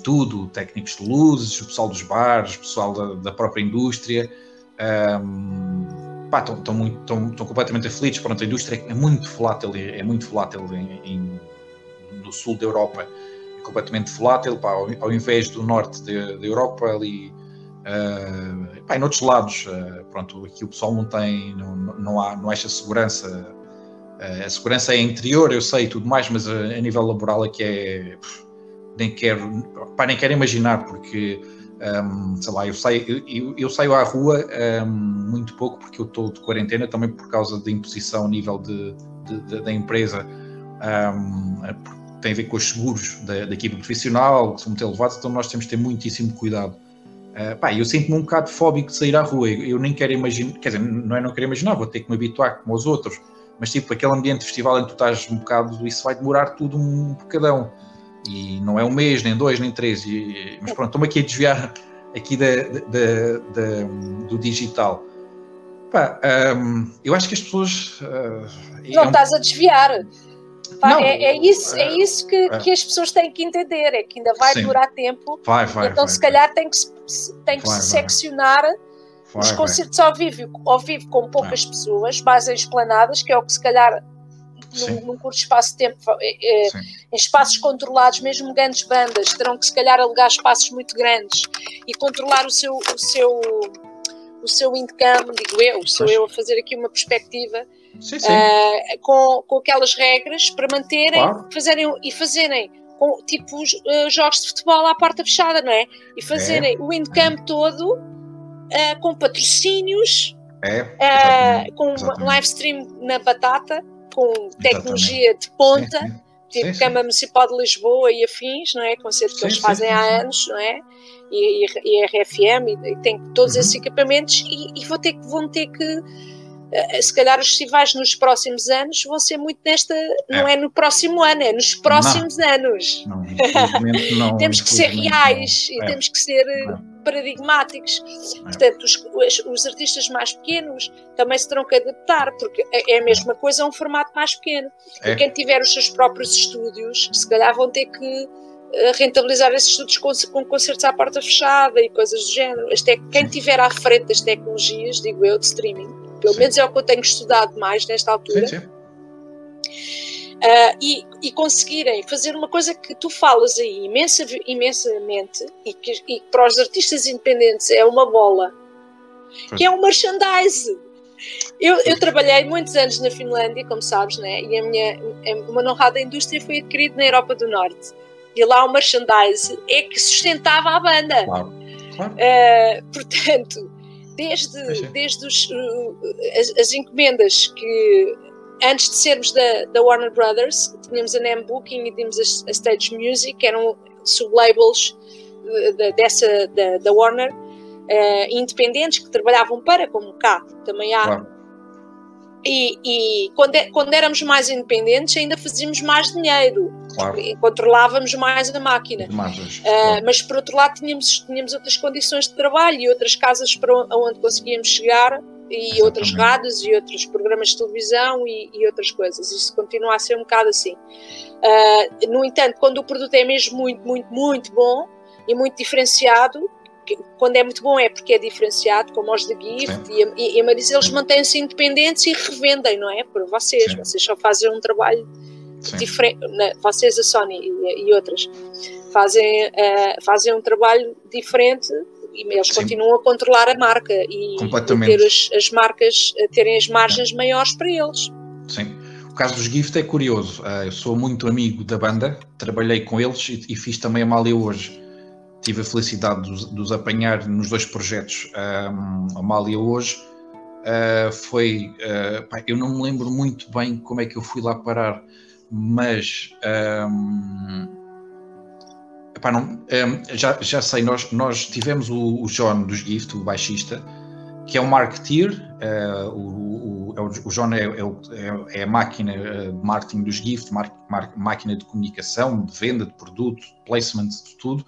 tudo, técnicos de luzes, o pessoal dos bares, o pessoal da, da própria indústria, um, estão, completamente aflitos. Pronto, a indústria é muito volátil, é muito volátil em, em, no sul da Europa, é completamente volátil, pá, ao, ao, invés do norte da Europa, ali, uh, pá, em outros lados, uh, pronto, aqui o pessoal não tem, não, não, há, não segurança. Uh, a segurança é interior, eu sei tudo mais, mas a, a nível laboral aqui é nem quero, pá, nem quero imaginar, porque um, sei lá, eu saio, eu, eu saio à rua um, muito pouco porque eu estou de quarentena também por causa da imposição a nível de, de, de da empresa. Um, tem a ver com os seguros da, da equipe profissional, que são muito elevados, então nós temos de ter muitíssimo cuidado. Uh, pá, eu sinto-me um bocado fóbico de sair à rua, eu, eu nem quero imaginar, quer dizer, não é não quero imaginar, vou ter que me habituar como os outros, mas tipo aquele ambiente de festival em que tu estás um bocado, isso vai demorar tudo um bocadão. E não é um mês, nem dois, nem três. E, mas pronto, estou-me aqui a desviar aqui da, da, da, do digital. Pá, um, eu acho que as pessoas. Uh, não é um... estás a desviar. Pá, não, é, é, isso, é isso que, é. que as pessoas têm que entender, é que ainda vai Sim. durar tempo. Vai, vai, então, vai, se calhar, tem que, tem que se seccionar os concertos ao vivo, ao vivo com poucas pessoas, mais explanadas, que é o que se calhar num, num, curto espaço de tempo, é, em espaços controlados, mesmo grandes bandas, terão que se calhar alugar espaços muito grandes e controlar o seu, o seu, o seu income, digo eu, sou eu a fazer aqui uma perspectiva, sim, sim. Uh, com, com aquelas regras para manterem claro. fazerem, e fazerem com, tipo uh, jogos de futebol à porta fechada, não é? E fazerem é. o é. todo uh, com patrocínios, é, com exatamente. live stream na batata com tecnologia Exatamente. de ponta, sim, sim. tipo sim, Câmara Municipal de Lisboa e afins, não é? Concerto que eles fazem há anos, não é? E, e, e RFM, e, e tem todos uhum. esses equipamentos, e, e vão ter, vão ter que eh, se calhar os festivais nos próximos anos vão ser muito nesta, não é, é no próximo ano, é nos próximos não. anos. Não, não, temos que ser reais e é. temos que ser eh, paradigmáticos. É. Portanto, os, os, artistas mais pequenos também se terão que adaptar, porque é, é a mesma coisa a um formato mais pequeno. E é. quem tiver os seus próprios estúdios, se calhar vão ter que eh, rentabilizar esses estudos com, com concertos à porta fechada e coisas do género. Este quem tiver à frente das tecnologias, digo eu, de streaming, pelo sim. menos é o que eu tenho estudado mais nesta altura. Sim, sim. Uh, e, e, conseguirem fazer uma coisa que tu falas aí imensa, imensamente e que, e para os artistas independentes é uma bola, que é o merchandise. Eu, eu, trabalhei muitos anos na Finlândia, como sabes, né? e a minha uma honrada indústria foi adquirida na Europa do Norte. E lá o merchandise é que sustentava a banda. Claro. Claro. Uh, portanto, desde, desde os, uh, as, as, encomendas que antes de sermos da, da Warner Brothers, tínhamos a NAM Booking e tínhamos a, a Stage Music, que eram sublabels de, dessa, da, da Warner, uh, independentes que trabalhavam para, como cá também há. Claro. E, e quando, é, quando éramos mais independentes, ainda fazíamos mais dinheiro, claro. controlávamos mais a máquina. uh, claro. Mas por outro lado, tínhamos, tínhamos outras condições de trabalho e outras casas para onde conseguíamos chegar e outras rádios e outros programas de televisão e, e, outras coisas. Isso continua a ser um bocado assim. Uh, no entanto, quando o produto é mesmo muito, muito, muito bom e muito diferenciado, quando é muito bom é porque é diferenciado, como os de Gift e, e, e a Marisa, eles mantêm-se independentes e revendem, não é? Para vocês, Sim. vocês só fazem um trabalho diferente, vocês, a Sony e, e outras, fazem, uh, fazem um trabalho diferente e eles Sim. continuam a controlar a marca e, e ter as, as, marcas, terem as margens é. maiores para eles. Sim. O caso dos Gift é curioso. Uh, eu sou muito amigo da banda, trabalhei com eles e, e fiz também a Mália hoje tive a felicidade de os, apanhar nos dois projetos. Um, a Mália hoje uh, foi. Uh, pá, eu não me lembro muito bem como é que eu fui lá parar, mas. Um, epá, não, um, já, já sei, nós, nós tivemos o, o John dos Gift, o baixista, que é um marketeer. Uh, o, o, o John é, é, é, a máquina de marketing dos Gift, mar, mar, máquina de comunicação, de venda de produto, placement, de tudo.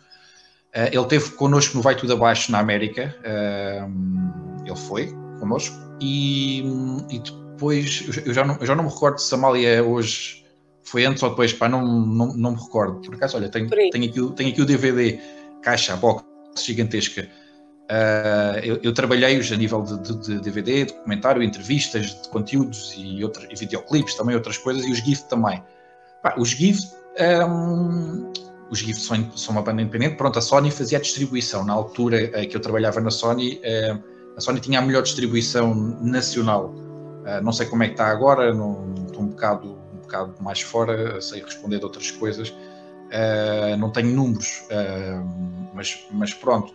Uh, ele teve connosco no Vai Tudo Abaixo na América, uh, ele foi connosco, e, e depois, eu já, não, eu já não me recordo se a Amália hoje foi antes ou depois, pá, não, não, não me recordo. Por acaso, olha, tenho, tenho, aqui, tenho aqui o DVD, caixa, box gigantesca. Uh, eu, eu trabalhei-os a nível de, de, de, DVD, documentário, entrevistas, de conteúdos e, outros, e videoclipes, também outras coisas, e os GIF também. Pá, os GIF um, os GIFs são, são, uma banda independente. Pronto, a Sony fazia a distribuição. Na altura eh, que eu trabalhava na Sony, eh, a Sony tinha a melhor distribuição nacional. Eh, não sei como é que está agora, não, estou um bocado, bocado mais fora, sei responder de outras coisas. não tenho números, mas, mas pronto.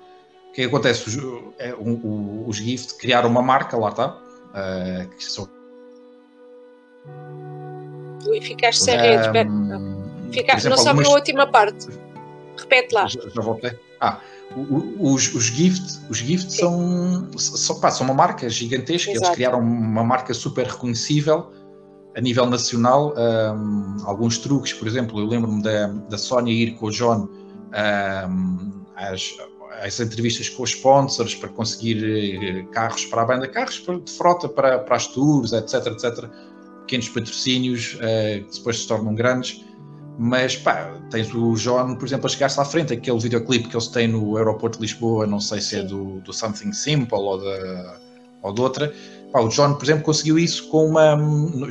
O que, é acontece? Os, é, os GIFs criaram uma marca, lá está, que são e ficaste sem rede, um, Fica, exemplo, não soube algumas... a última parte. Repete lá. Já, já voltei. Ah, os, os Gift, os gift são, são, pá, são uma marca gigantesca. Exato. Eles criaram uma marca super reconhecível a nível nacional, um, alguns truques, por exemplo, eu lembro-me da, da Sónia ir com o John um, às, às, entrevistas com os sponsors para conseguir eh, carros para a banda, carros de frota para, para as tours, etc, etc, pequenos patrocínios uh, que depois se tornam grandes. Mas pá, tens o John, por exemplo, a chegar-se à frente, aquele videoclipe que eles têm no aeroporto de Lisboa, não sei se é do, do Something Simple ou, da, ou de outra, Pá, o John, por exemplo, conseguiu isso com uma.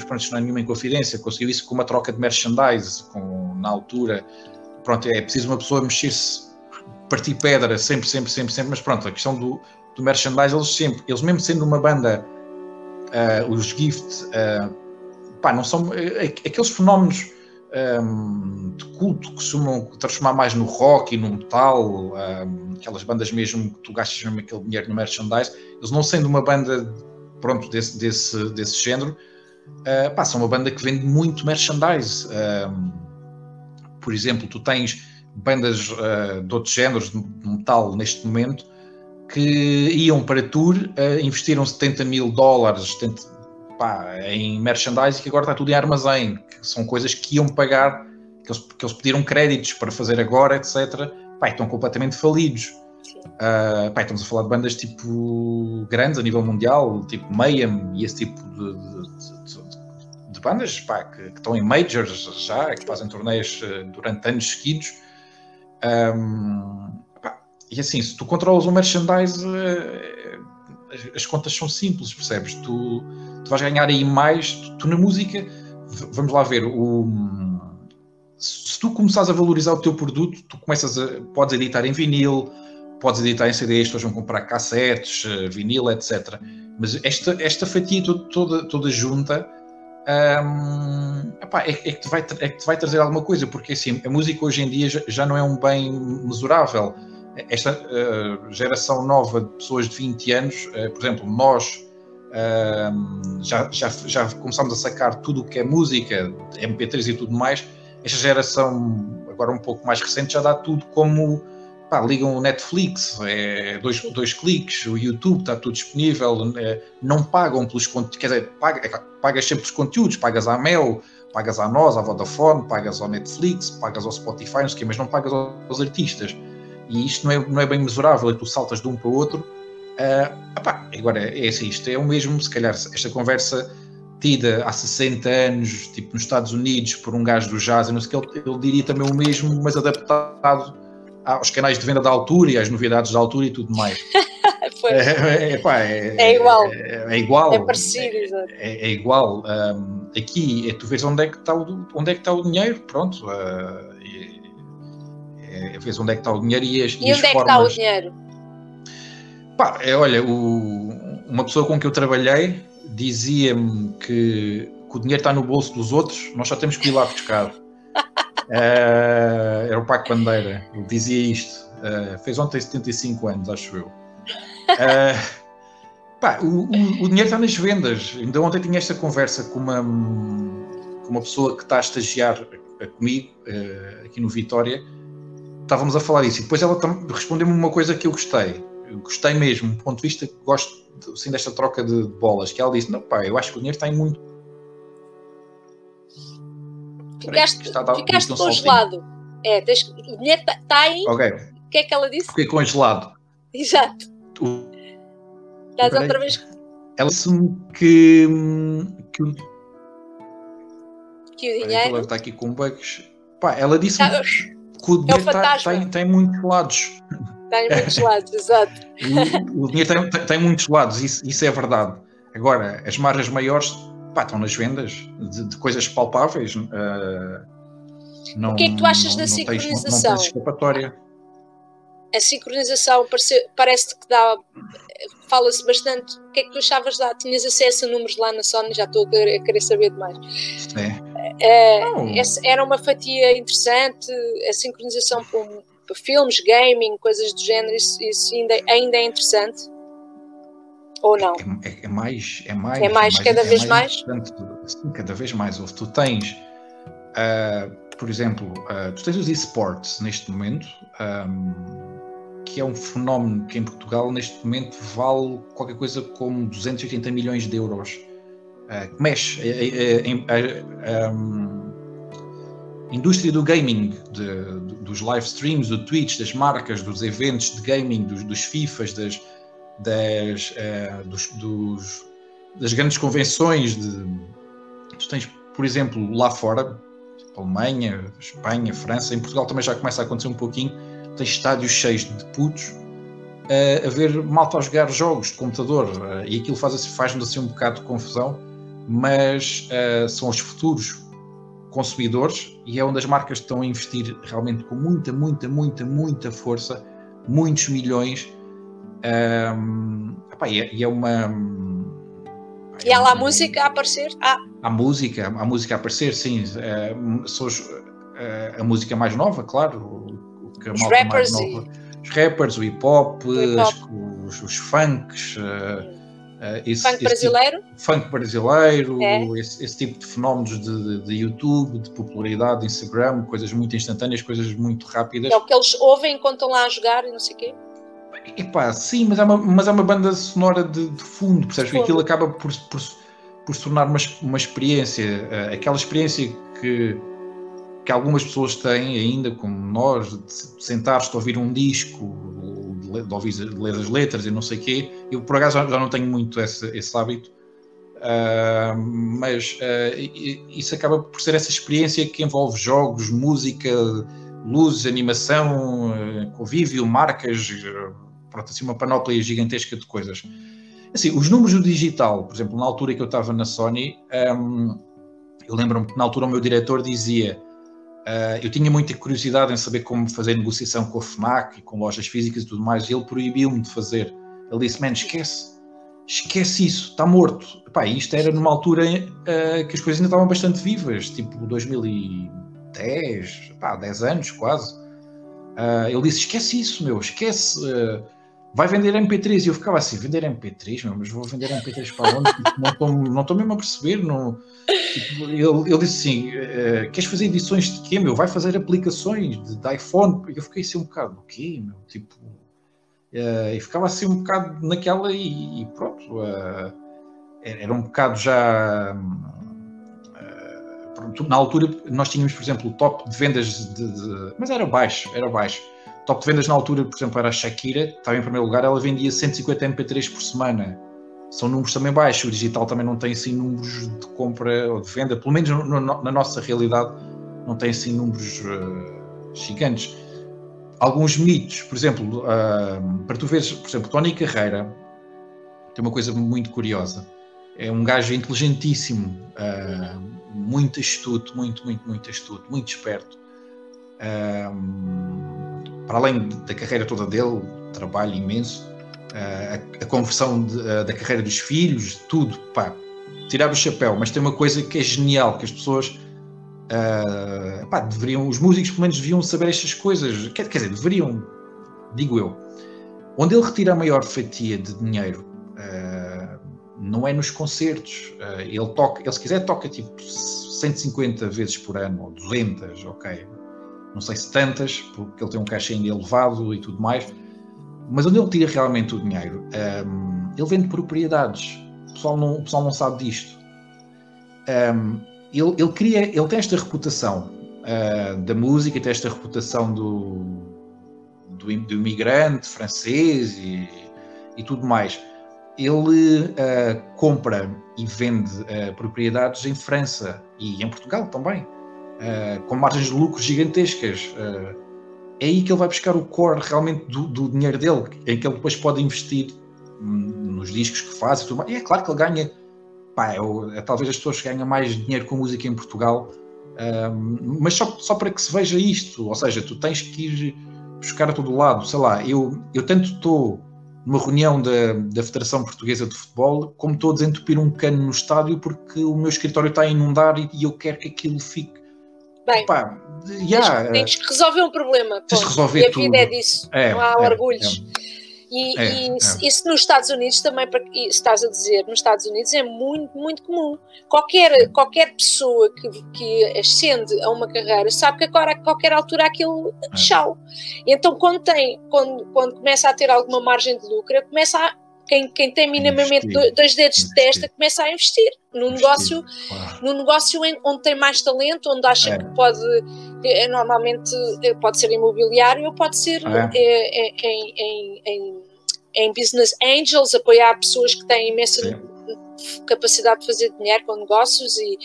Pronto, não é nenhuma inconfidência, conseguiu isso com uma troca de merchandise, com, na altura. Pronto, é preciso uma pessoa mexer-se, partir pedra, sempre, sempre, sempre, sempre, mas pronto, a questão do, do merchandise, eles sempre, eles mesmo sendo uma banda, uh, os Gift, uh, pá, não são. Uh, aqueles fenómenos. Um, de culto que costumam transformar mais no rock e no metal, um, aquelas bandas mesmo que tu gastas mesmo aquele dinheiro no merchandise, eles não sendo uma banda pronto, desse, desse, desse género, uh, pá, são uma banda que vende muito merchandise. Uh, por exemplo, tu tens bandas uh, de outros géneros de metal neste momento que iam para tour, uh, investiram 70 mil dólares 70, pá, em merchandise que agora está tudo em armazém, que são coisas que iam pagar, que eles, que eles pediram créditos para fazer agora, etc. Pá, estão completamente falidos. Uh, pá, estamos a falar de bandas tipo grandes a nível mundial, tipo Mayhem e esse tipo de, de, de, de bandas pá, que, que, estão em majors já, que fazem torneios uh, durante anos seguidos. Um, pá, e assim, se tu controlas o merchandise, as, as, contas são simples, percebes? Tu, tu vais ganhar aí mais. Tu, tu na música, vamos lá ver, o se tu começares a valorizar o teu produto, tu começas a, podes editar em vinil, podes editar em CDs, pessoas vão comprar cassetes, eh, vinil, etc. Mas esta, esta fatia toda, toda junta um, epá, é, é, que vai, é, que te vai, trazer alguma coisa, porque assim, a música hoje em dia já, não é um bem mesurável. Esta uh, geração nova de pessoas de 20 anos, uh, por exemplo, nós uh, já, já, já começamos a sacar tudo o que é música, MP3 e tudo mais. Esta geração, agora um pouco mais recente, já dá tudo como pá, ligam o Netflix, é dois, dois cliques, o YouTube está tudo disponível, é, não pagam pelos conteúdos, quer dizer, paga, é pagas sempre os conteúdos, pagas à Mel, pagas à nós, à Vodafone, pagas ao Netflix, pagas ao Spotify, não sei quê, mas não pagas aos artistas. E isto não é, não é bem mesurável, é tu saltas de um para o outro. Uh, epá, agora, é assim, isto é o mesmo, se calhar, esta conversa tida há 60 anos, tipo nos Estados Unidos, por um gajo do jazz, não sei o que, ele, ele diria também o mesmo, mas adaptado aos canais de venda da altura e às novidades da altura e tudo mais. é, é, é, é, igual. É, é, igual. É parecido, é, é, igual. Um, aqui é tu vês onde é que está o, onde é que está o dinheiro, pronto. Uh, é, vês onde é que está o dinheiro e as, e, e onde é que está o dinheiro? Pá, é, olha, o, uma pessoa com que eu trabalhei dizia-me que, que o dinheiro está no bolso dos outros, nós só temos que ir lá buscar. Uh, era o Paco Bandeira, ele dizia isto. Uh, fez ontem 75 anos, acho eu. Uh, pá, o, o, o, dinheiro está nas vendas. Ainda ontem tinha esta conversa com uma, com uma pessoa que está a estagiar comigo, aqui no Vitória. Estávamos a falar disso e depois ela respondeu-me uma coisa que eu gostei. Eu gostei mesmo, do ponto de vista que gosto assim, desta troca de bolas. Que ela disse: Não, pá, eu acho que o dinheiro está em muito Ficaste, está, ficaste congelado. É, tens, o dinheiro está tá aí. Ok. O que é que ela disse? Fiquei congelado. Exato. Tu... Estás outra vez. Ela disse-me que, que, o... que o dinheiro. Ela está aqui com bugs. Pá, ela disse-me tá, que o dinheiro é tem, tem muitos lados. Tem muitos lados, exato. O, o dinheiro tem, tem, muitos lados, isso, isso é verdade. Agora, as margens maiores pá, estão nas vendas de, de coisas palpáveis. Uh, não, o que é que tu achas não, da sincronização? Não tens, escapatória. A sincronização parece, parece que dá. Fala-se bastante. O que é que tu achavas lá? Tinhas acesso a números lá na Sony? Já estou a querer, a querer saber demais. É. Uh, era uma fatia interessante. A sincronização para filmes, gaming, coisas do género, isso, isso ainda, ainda é interessante. Ou não? É, é, é mais, é mais. É mais, é cada vez mais? Sim, cada vez mais. Tu tens, uh, por exemplo, uh, tu tens os esportes neste momento, um, que é um fenómeno que em Portugal neste momento vale qualquer coisa como 280 milhões de euros. uh, mexe a, indústria do gaming, de, dos live streams, do Twitch, das marcas, dos eventos de gaming, dos, dos FIFAs, das, das, uh, dos, dos, das grandes convenções. De, tu tens, por exemplo, lá fora, Alemanha, Espanha, França, em Portugal também já começa a acontecer um pouquinho, tens estádios cheios de putos uh, a ver malta a jogar jogos de computador uh, e aquilo faz-nos faz assim um bocado de confusão, mas uh, são os futuros consumidores e é onde as marcas estão a investir realmente com muita, muita, muita, muita força, muitos milhões. Um, epá, e, é, e, é, uma. E há lá a música a aparecer? Ah. Há música, há música a aparecer, sim. Uh, os, uh, a música mais nova, claro. O, que a os rappers mais nova. E... Os rappers, o hip hop, hip os, os funks. Uh, esse, funk brasileiro? Tipo, funk brasileiro, é. esse, esse, tipo de fenómenos de, de, YouTube, de popularidade, de Instagram, coisas muito instantâneas, coisas muito rápidas. É o que eles ouvem enquanto estão lá a jogar e não sei o quê. Epá, sim, mas é uma, mas é uma banda sonora de, de fundo, percebes? Fundo. Aquilo acaba por, por, por se tornar uma, uma experiência, uh, aquela experiência que, que algumas pessoas têm ainda, como nós, de sentar-te a ouvir um disco, de ouvir de ler as letras e não sei o quê. Eu, por acaso, já não tenho muito esse, esse hábito, uh, mas uh, isso acaba por ser essa experiência que envolve jogos, música, luzes, animação, uh, convívio, marcas, pronto, assim, uma panóplia gigantesca de coisas. Assim, os números do digital, por exemplo, na altura que eu estava na Sony, um, eu lembro-me que na altura o meu diretor dizia Uh, eu tinha muita curiosidade em saber como fazer negociação com a FNAC e com lojas físicas e tudo mais, e ele proibiu-me de fazer. Ele disse: Man, esquece, esquece isso, está morto. Epá, isto era numa altura uh, que as coisas ainda estavam bastante vivas, tipo 2010, pá, 10 anos quase. Uh, ele disse: Esquece isso, meu, esquece vai vender MP3. E eu ficava assim, vender MP3, meu, mas vou vender MP3 para onde? Tipo, não estou mesmo a perceber. Tipo, ele, ele, disse assim, uh, queres fazer edições de quê, meu? Vai fazer aplicações de, de iPhone? E eu fiquei assim um bocado, o quê, meu? Tipo, uh, e ficava assim um bocado naquela e, e pronto. Uh, era um bocado já... na altura nós tínhamos, por exemplo, o top de vendas de, de mas era baixo, era baixo top de vendas na altura, por exemplo, era a Shakira, estava em primeiro lugar, ela vendia 150 MP3 por semana. São números também baixos, o digital também não tem assim números de compra ou de venda, pelo menos no, no, na nossa realidade, não tem assim números uh, gigantes. Alguns mitos, por exemplo, uh, para tu veres, por exemplo, Tony Carreira tem uma coisa muito curiosa. É um gajo inteligentíssimo, uh, muito astuto, muito, muito, muito astuto, muito esperto. Uh, para além da carreira toda dele, trabalho imenso, a, a conversão de, a, da carreira dos filhos, tudo, pá, tirar o chapéu, mas tem uma coisa que é genial, que as pessoas uh, pá, deveriam, os músicos pelo menos deviam saber estas coisas, quer, quer dizer, deveriam, digo eu, onde ele retira a maior fatia de dinheiro uh, não é nos concertos, uh, ele toca, ele se quiser toca tipo 150 vezes por ano, ou 200, ok, não sei se tantas, porque ele tem um cachê ainda elevado e tudo mais, mas onde ele tira realmente o dinheiro, um, ele vende propriedades. O pessoal não, o pessoal não sabe disto. Um, ele, ele, cria, ele tem esta reputação uh, da música, tem esta reputação do, do, do imigrante francês e, e tudo mais. Ele uh, compra e vende uh, propriedades em França e em Portugal também uh, com margens de lucro gigantescas. Uh, é aí que ele vai buscar o core realmente do, do, dinheiro dele, em que ele depois pode investir nos discos que faz e tudo mais. E é claro que ele ganha, pá, é, é, talvez as pessoas ganham mais dinheiro com música em Portugal, uh, mas só, só para que se veja isto, ou seja, tu tens que ir buscar a todo lado, sei lá, eu, eu tanto estou numa reunião da, da Federação Portuguesa de Futebol, como estou a desentupir um cano no estádio porque o meu escritório está a inundar e, e eu quero que aquilo fique Bem, Opa, yeah, tens, que resolver um problema. Tens que resolver e a vida é disso. É, não há é, orgulhos. É. E, é, e é. isso nos Estados Unidos também, estás a dizer, nos Estados Unidos é muito, muito comum. Qualquer, qualquer pessoa que, que ascende a uma carreira sabe que agora a qualquer altura aquilo é. tchau. E então quando tem, quando, quando começa a ter alguma margem de lucro, começa a quem, quem tem minimamente investir, dois dedos investir. de testa começa a investir num negócio, claro. num negócio onde tem mais talento, onde acha é. que pode, é, normalmente eh, pode ser imobiliário ou pode ser é. É em, em, em, em, business angels, apoiar pessoas que têm imensa capacidade de fazer dinheiro com negócios e,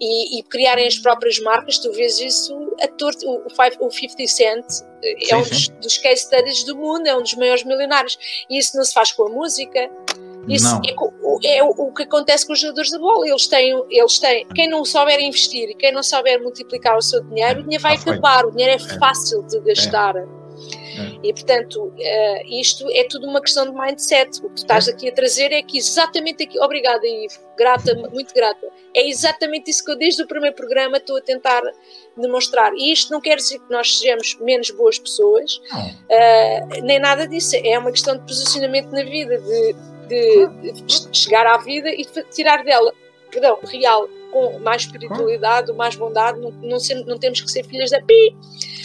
e, e, criarem as próprias marcas, tu vês isso a torto, o, o 50 Cent é sim, um dos, dos, case studies do mundo, é um dos maiores milionários e isso não se faz com a música isso é, é, o, o, que acontece com os jogadores de bola. Eles têm, eles têm, quem não souber investir e quem não souber multiplicar o seu dinheiro, o dinheiro vai acabar. O dinheiro é, é fácil de gastar. É. É. E, portanto, uh, isto é tudo uma questão de mindset. O que tu estás é. aqui a trazer é que exatamente aqui. Obrigada, Ivo. Grata, muito grata. É exatamente isso que eu, desde o primeiro programa, estou a tentar demonstrar. E isto não quer dizer que nós sejamos menos boas pessoas, uh, nem nada disso. É uma questão de posicionamento na vida, de, de, de chegar à vida e tirar dela, perdão, real, com mais espiritualidade, mais bondade, não, não, ser, não temos que ser filhas da pi.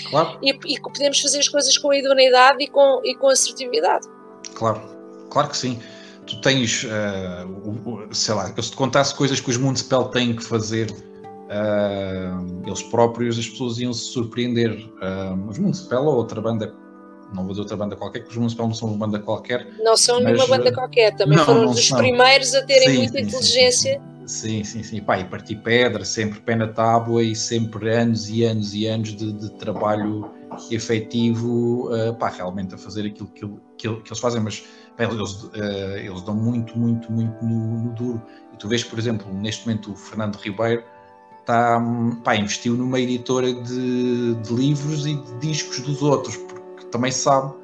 Claro. E, e podemos fazer as coisas com idoneidade e com, e com assertividade. Claro, claro que sim. Tu tens, uh, sei lá, eu se te contasse coisas que os Municipal têm que fazer uh, eles próprios, as pessoas iam se surpreender. Uh, os Municipal ou outra banda não vou dizer outra banda qualquer, que os Municipal não são uma banda qualquer. Não são nenhuma banda qualquer, também não, foram não dos são. primeiros a terem sim, muita sim, inteligência. Sim, Sim, sim, sim. Pá, e partir pedra, sempre pé na tábua e sempre anos e anos e anos de, de trabalho efetivo, uh, pá, realmente a fazer aquilo que, que, que eles fazem, mas pá, eles, uh, eles dão muito, muito, muito no, no, duro. E tu vês, por exemplo, neste momento o Fernando Ribeiro está, pá, investiu numa editora de, de livros e de discos dos outros, porque também sabe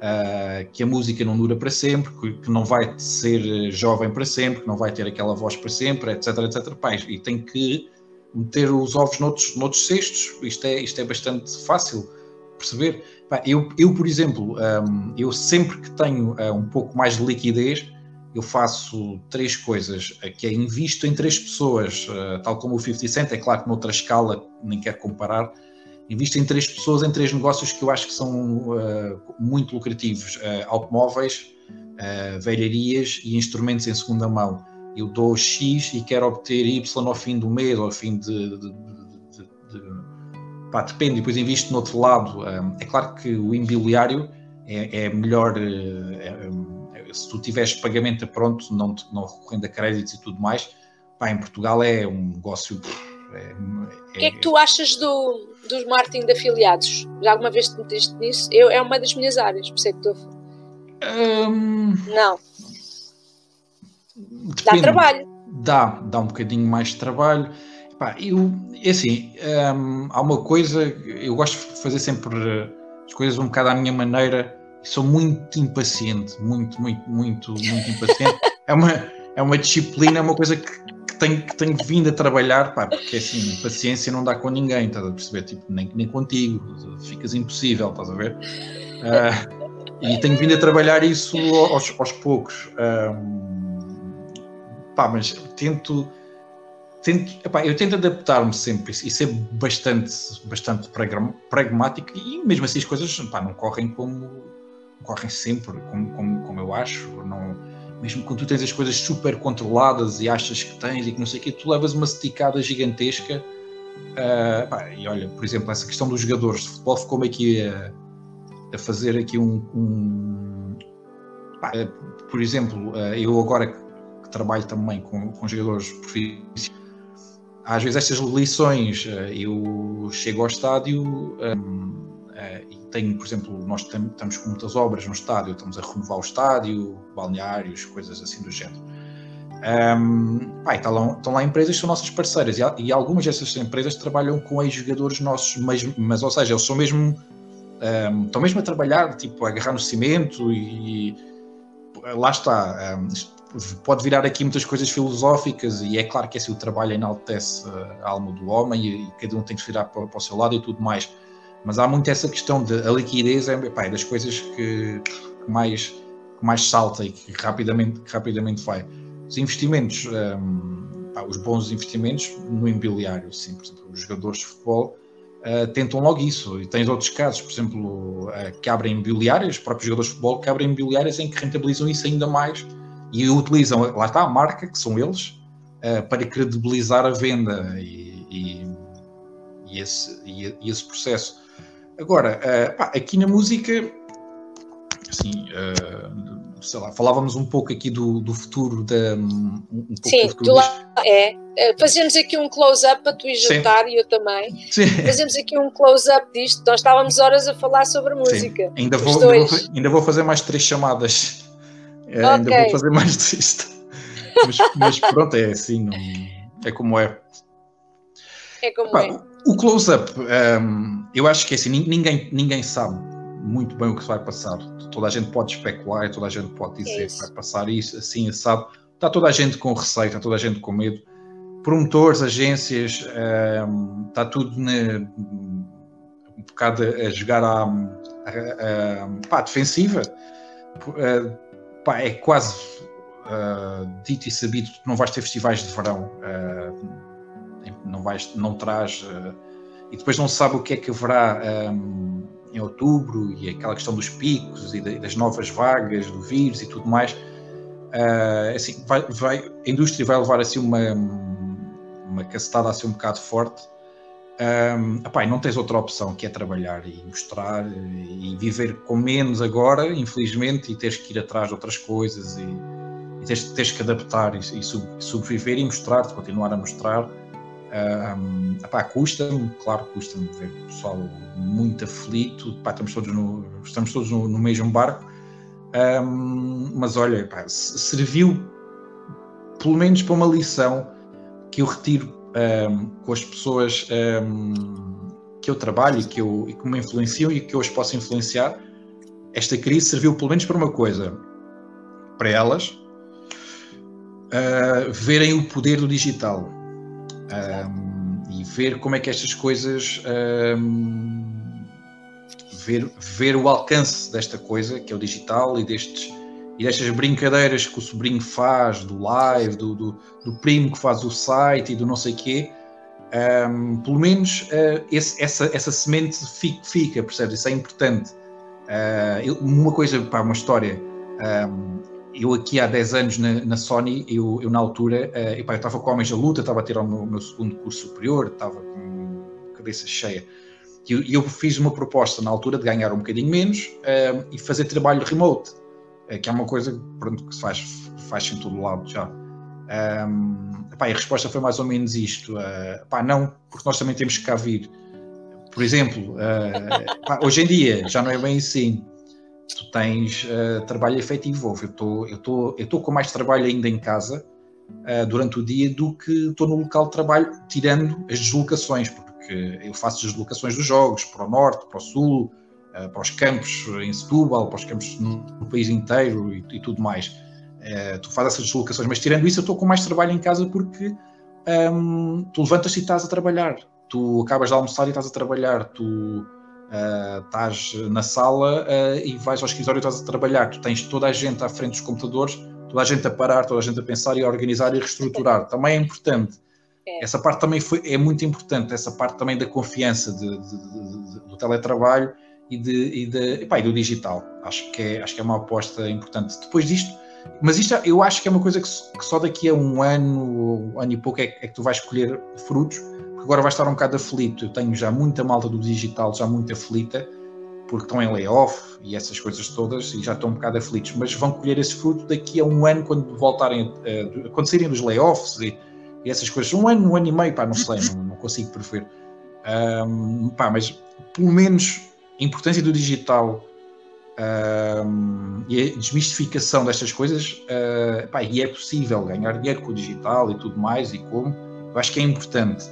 uh, que a música não dura para sempre, que, que, não vai ser jovem para sempre, que não vai ter aquela voz para sempre, etc, etc. Pai, e tem que meter os ovos noutros, noutros cestos. Isto é, isto é bastante fácil perceber. eu, eu, por exemplo, um, eu sempre que tenho uh, um pouco mais de liquidez, eu faço três coisas, que é invisto em três pessoas, uh, tal como o 50 Cent, é claro que noutra escala, nem quero comparar, invisto em três pessoas, em três negócios que eu acho que são uh, muito lucrativos: uh, automóveis, uh, velharias e instrumentos em segunda mão. Eu dou X e quero obter Y ao fim do mês ao fim de. de, de, de pá, depende, depois invisto no outro lado. é claro que o imobiliário é, é melhor. É, se tu tiveres pagamento pronto, não, não recorrendo a créditos e tudo mais, pá, em Portugal é um negócio. É, o que é que tu achas do, dos marketing de afiliados? Já alguma vez te meteste nisso? Eu, é uma das minhas áreas, por isso é que estou. Um... Não. Depende. Dá trabalho. Dá, dá um bocadinho mais de trabalho. Pá, eu, é assim, um, há uma coisa, eu gosto de fazer sempre as coisas um bocado à minha maneira, sou muito impaciente, muito, muito, muito, muito impaciente. é, uma, é uma disciplina, é uma coisa que tenho, tenho vindo a trabalhar, pá, porque assim, paciência não dá com ninguém, estás a perceber? Tipo, nem, nem contigo, ficas impossível, estás a ver? Uh, e tenho vindo a trabalhar isso aos, aos poucos. Um, pá, mas tento. tento epá, eu tento adaptar-me sempre e ser bastante, bastante pragmático e mesmo assim as coisas pá, não correm como correm sempre como, como, como eu acho. Não, mesmo quando tu tens as coisas super controladas e achas que tens e que não sei o quê, tu levas uma esticada gigantesca. Uh, pá, e olha, por exemplo, essa questão dos jogadores de futebol ficou-me aqui a, a, fazer aqui um. um pá, por exemplo, uh, eu agora que, trabalho também com, com jogadores profissionais, às vezes estas lições uh, eu chego ao estádio um, e tenho, por exemplo, nós estamos com muitas obras no estádio, estamos a renovar o estádio, balneários, coisas assim do género. Um, pá, estão, lá, estão lá empresas que são nossas parceiras e, e algumas dessas empresas trabalham com ex-jogadores nossos, mas, mas, ou seja, eles são mesmo um, estão mesmo a trabalhar, tipo, a agarrar no cimento e, e lá está. Um, pode virar aqui muitas coisas filosóficas e é claro que esse o trabalho enaltece a alma do homem e, e cada um tem que virar para, para o seu lado e tudo mais mas há muito essa questão de a liquidez é, pá, é das coisas que, que, mais, que mais salta e que rapidamente, que rapidamente vai. Os investimentos, um, pá, os bons investimentos no imobiliário, sim, por exemplo, os jogadores de futebol, uh, tentam logo isso. E tens outros casos, por exemplo, uh, que abrem imobiliárias, próprios jogadores de futebol que abrem imobiliárias em que rentabilizam isso ainda mais e utilizam, lá está a marca, que são eles, uh, para credibilizar a venda e, e, e, esse, e, esse, processo. Agora, pá, aqui na música, assim, sei lá, falávamos um pouco aqui do, do futuro da. Um Sim, do tu lá, é. é. Fazemos aqui um close-up para tu ir jantar e eu também. Sim. Fazemos aqui um close-up disto. Nós estávamos horas a falar sobre música. Ainda vou, ainda vou, ainda, vou, fazer mais três chamadas. Okay. Ainda vou fazer mais disto. Mas, mas, pronto, é assim, não, é como é. É como é. O close-up, um, eu acho que é assim, ninguém, ninguém sabe muito bem o que vai passar. Toda a gente pode especular, toda a gente pode dizer é que vai passar isso, assim, assado. Está toda a gente com receita, está toda a gente com medo. Promotores, agências, um, está tudo na, um bocado a jogar à, à, à pá, defensiva. Uh, pá, é quase uh, dito e sabido que não vais ter festivais de verão. Uh, não, vais, não traz. e depois não se sabe o que é que haverá. Um, em outubro e aquela questão dos picos e das novas vagas do vírus e tudo mais, uh, assim, vai, vai, a indústria vai levar assim uma, uma cacetada assim um bocado forte. Um, epá, não tens outra opção que é trabalhar e mostrar e viver com menos agora, infelizmente, e teres que ir atrás de outras coisas e, e tens, tens que adaptar e, e sobreviver e mostrar, continuar a mostrar um, custa-me, claro, custa-me ver o pessoal muito aflito, estamos todos no, estamos todos no, no mesmo barco, um, mas olha, serviu pelo menos para uma lição que eu retiro um, com as pessoas que eu trabalho e que, eu, e que me influenciam e que eu as posso influenciar. Esta crise serviu pelo menos para uma coisa, para elas uh, verem o poder do digital e ver como é que estas coisas um, ver, ver o alcance desta coisa que é o digital e destes e destas brincadeiras que o sobrinho faz do live, do, do, do primo que faz o site e do não sei quê, um, pelo menos uh, esse, essa, essa semente fica, fica, percebes? Isso é importante. Uh, uma coisa, para uma história. Um, eu aqui há 10 anos na, na Sony, eu, eu, na altura, uh, epá, eu estava com Homens da Luta, estava a tirar o meu, meu, segundo curso superior, estava com cabeça cheia. E eu, eu, fiz uma proposta na altura de ganhar um bocadinho menos uh, e fazer trabalho remote, uh, que é uma coisa pronto, que se faz, faz em todo lado já. Um, epá, a resposta foi mais ou menos isto: uh, epá, não, porque nós também temos que cá vir. Por exemplo, epá, hoje em dia já não é bem assim tu tens uh, trabalho efetivo. Eu estou tô, eu tô com mais trabalho ainda em casa uh, durante o dia do que estou no local de trabalho, tirando as deslocações, porque eu faço deslocações dos jogos para o norte, para o sul, uh, para os campos em Setúbal, para os campos no, no país inteiro e, e tudo mais. tu fazes essas deslocações, mas tirando isso, eu estou com mais trabalho em casa porque um, ehm, tu levantas e estás a trabalhar, tu acabas de almoçar e estás a trabalhar, tu Uh, estás na sala uh, e vais ao escritório e estás a trabalhar. Tu tens toda a gente à frente dos computadores, toda a gente a parar, toda a gente a pensar e a organizar e a reestruturar. Também é importante. É. Essa parte também foi, é muito importante, essa parte também da confiança de, de, de, do teletrabalho e, de, e, epá, e do digital. Acho que, é, acho que é uma aposta importante. Depois disto, mas isto eu acho que é uma coisa que, que só daqui a um ano, um ano e pouco, é, é que tu vais colher frutos agora vai estar um bocado aflito. Eu tenho já muita malta do digital, já muito aflita, porque estão em layoff e essas coisas todas, e já estão um bocado aflitos, mas vão colher esse fruto daqui a um ano, quando voltarem, uh, quando saírem dos layoffs e, e, essas coisas. Um ano, um ano e meio, pá, não sei, não, não consigo prever. Um, pá, mas pelo menos a importância do digital um, e a desmistificação destas coisas, uh, pá, e é possível ganhar dinheiro com o digital e tudo mais, e como, eu acho que é importante.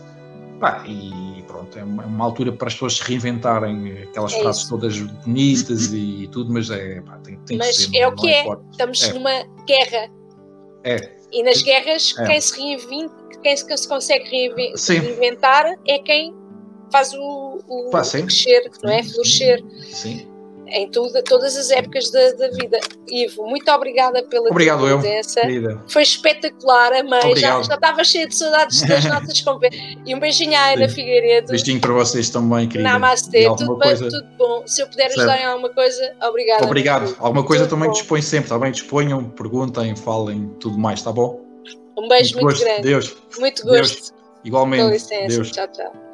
Pá, e pronto, é uma, é uma, altura para as pessoas se reinventarem, aquelas é frases isso. todas bonitas e tudo, mas é, pá, tem, tem mas que ser. Mas é o que é, estamos é. numa guerra. É. E nas guerras, é. quem se reinventa, quem se consegue reinventar é quem faz o, o pá, crescer, não é? Florescer. Sim. Em tudo, todas as épocas da, da, vida. Ivo, muito obrigada pela Obrigado tua presença. Eu, Foi espetacular, amei. Já, já estava cheio de saudades das nossas conversas. E um beijinho à Ana Figueiredo. Beijinho para vocês também, querida. Namastê, tudo coisa... bem, tudo bom. Se eu puder ajudar certo. em alguma coisa, obrigado. Obrigado. Alguma coisa tudo também bom. dispõe sempre, está bem? Disponham, perguntem, falem, tudo mais, está bom? Um beijo muito, muito grande. Deus. Muito gosto. Deus. Igualmente. Com licença. Deus. Tchau, tchau.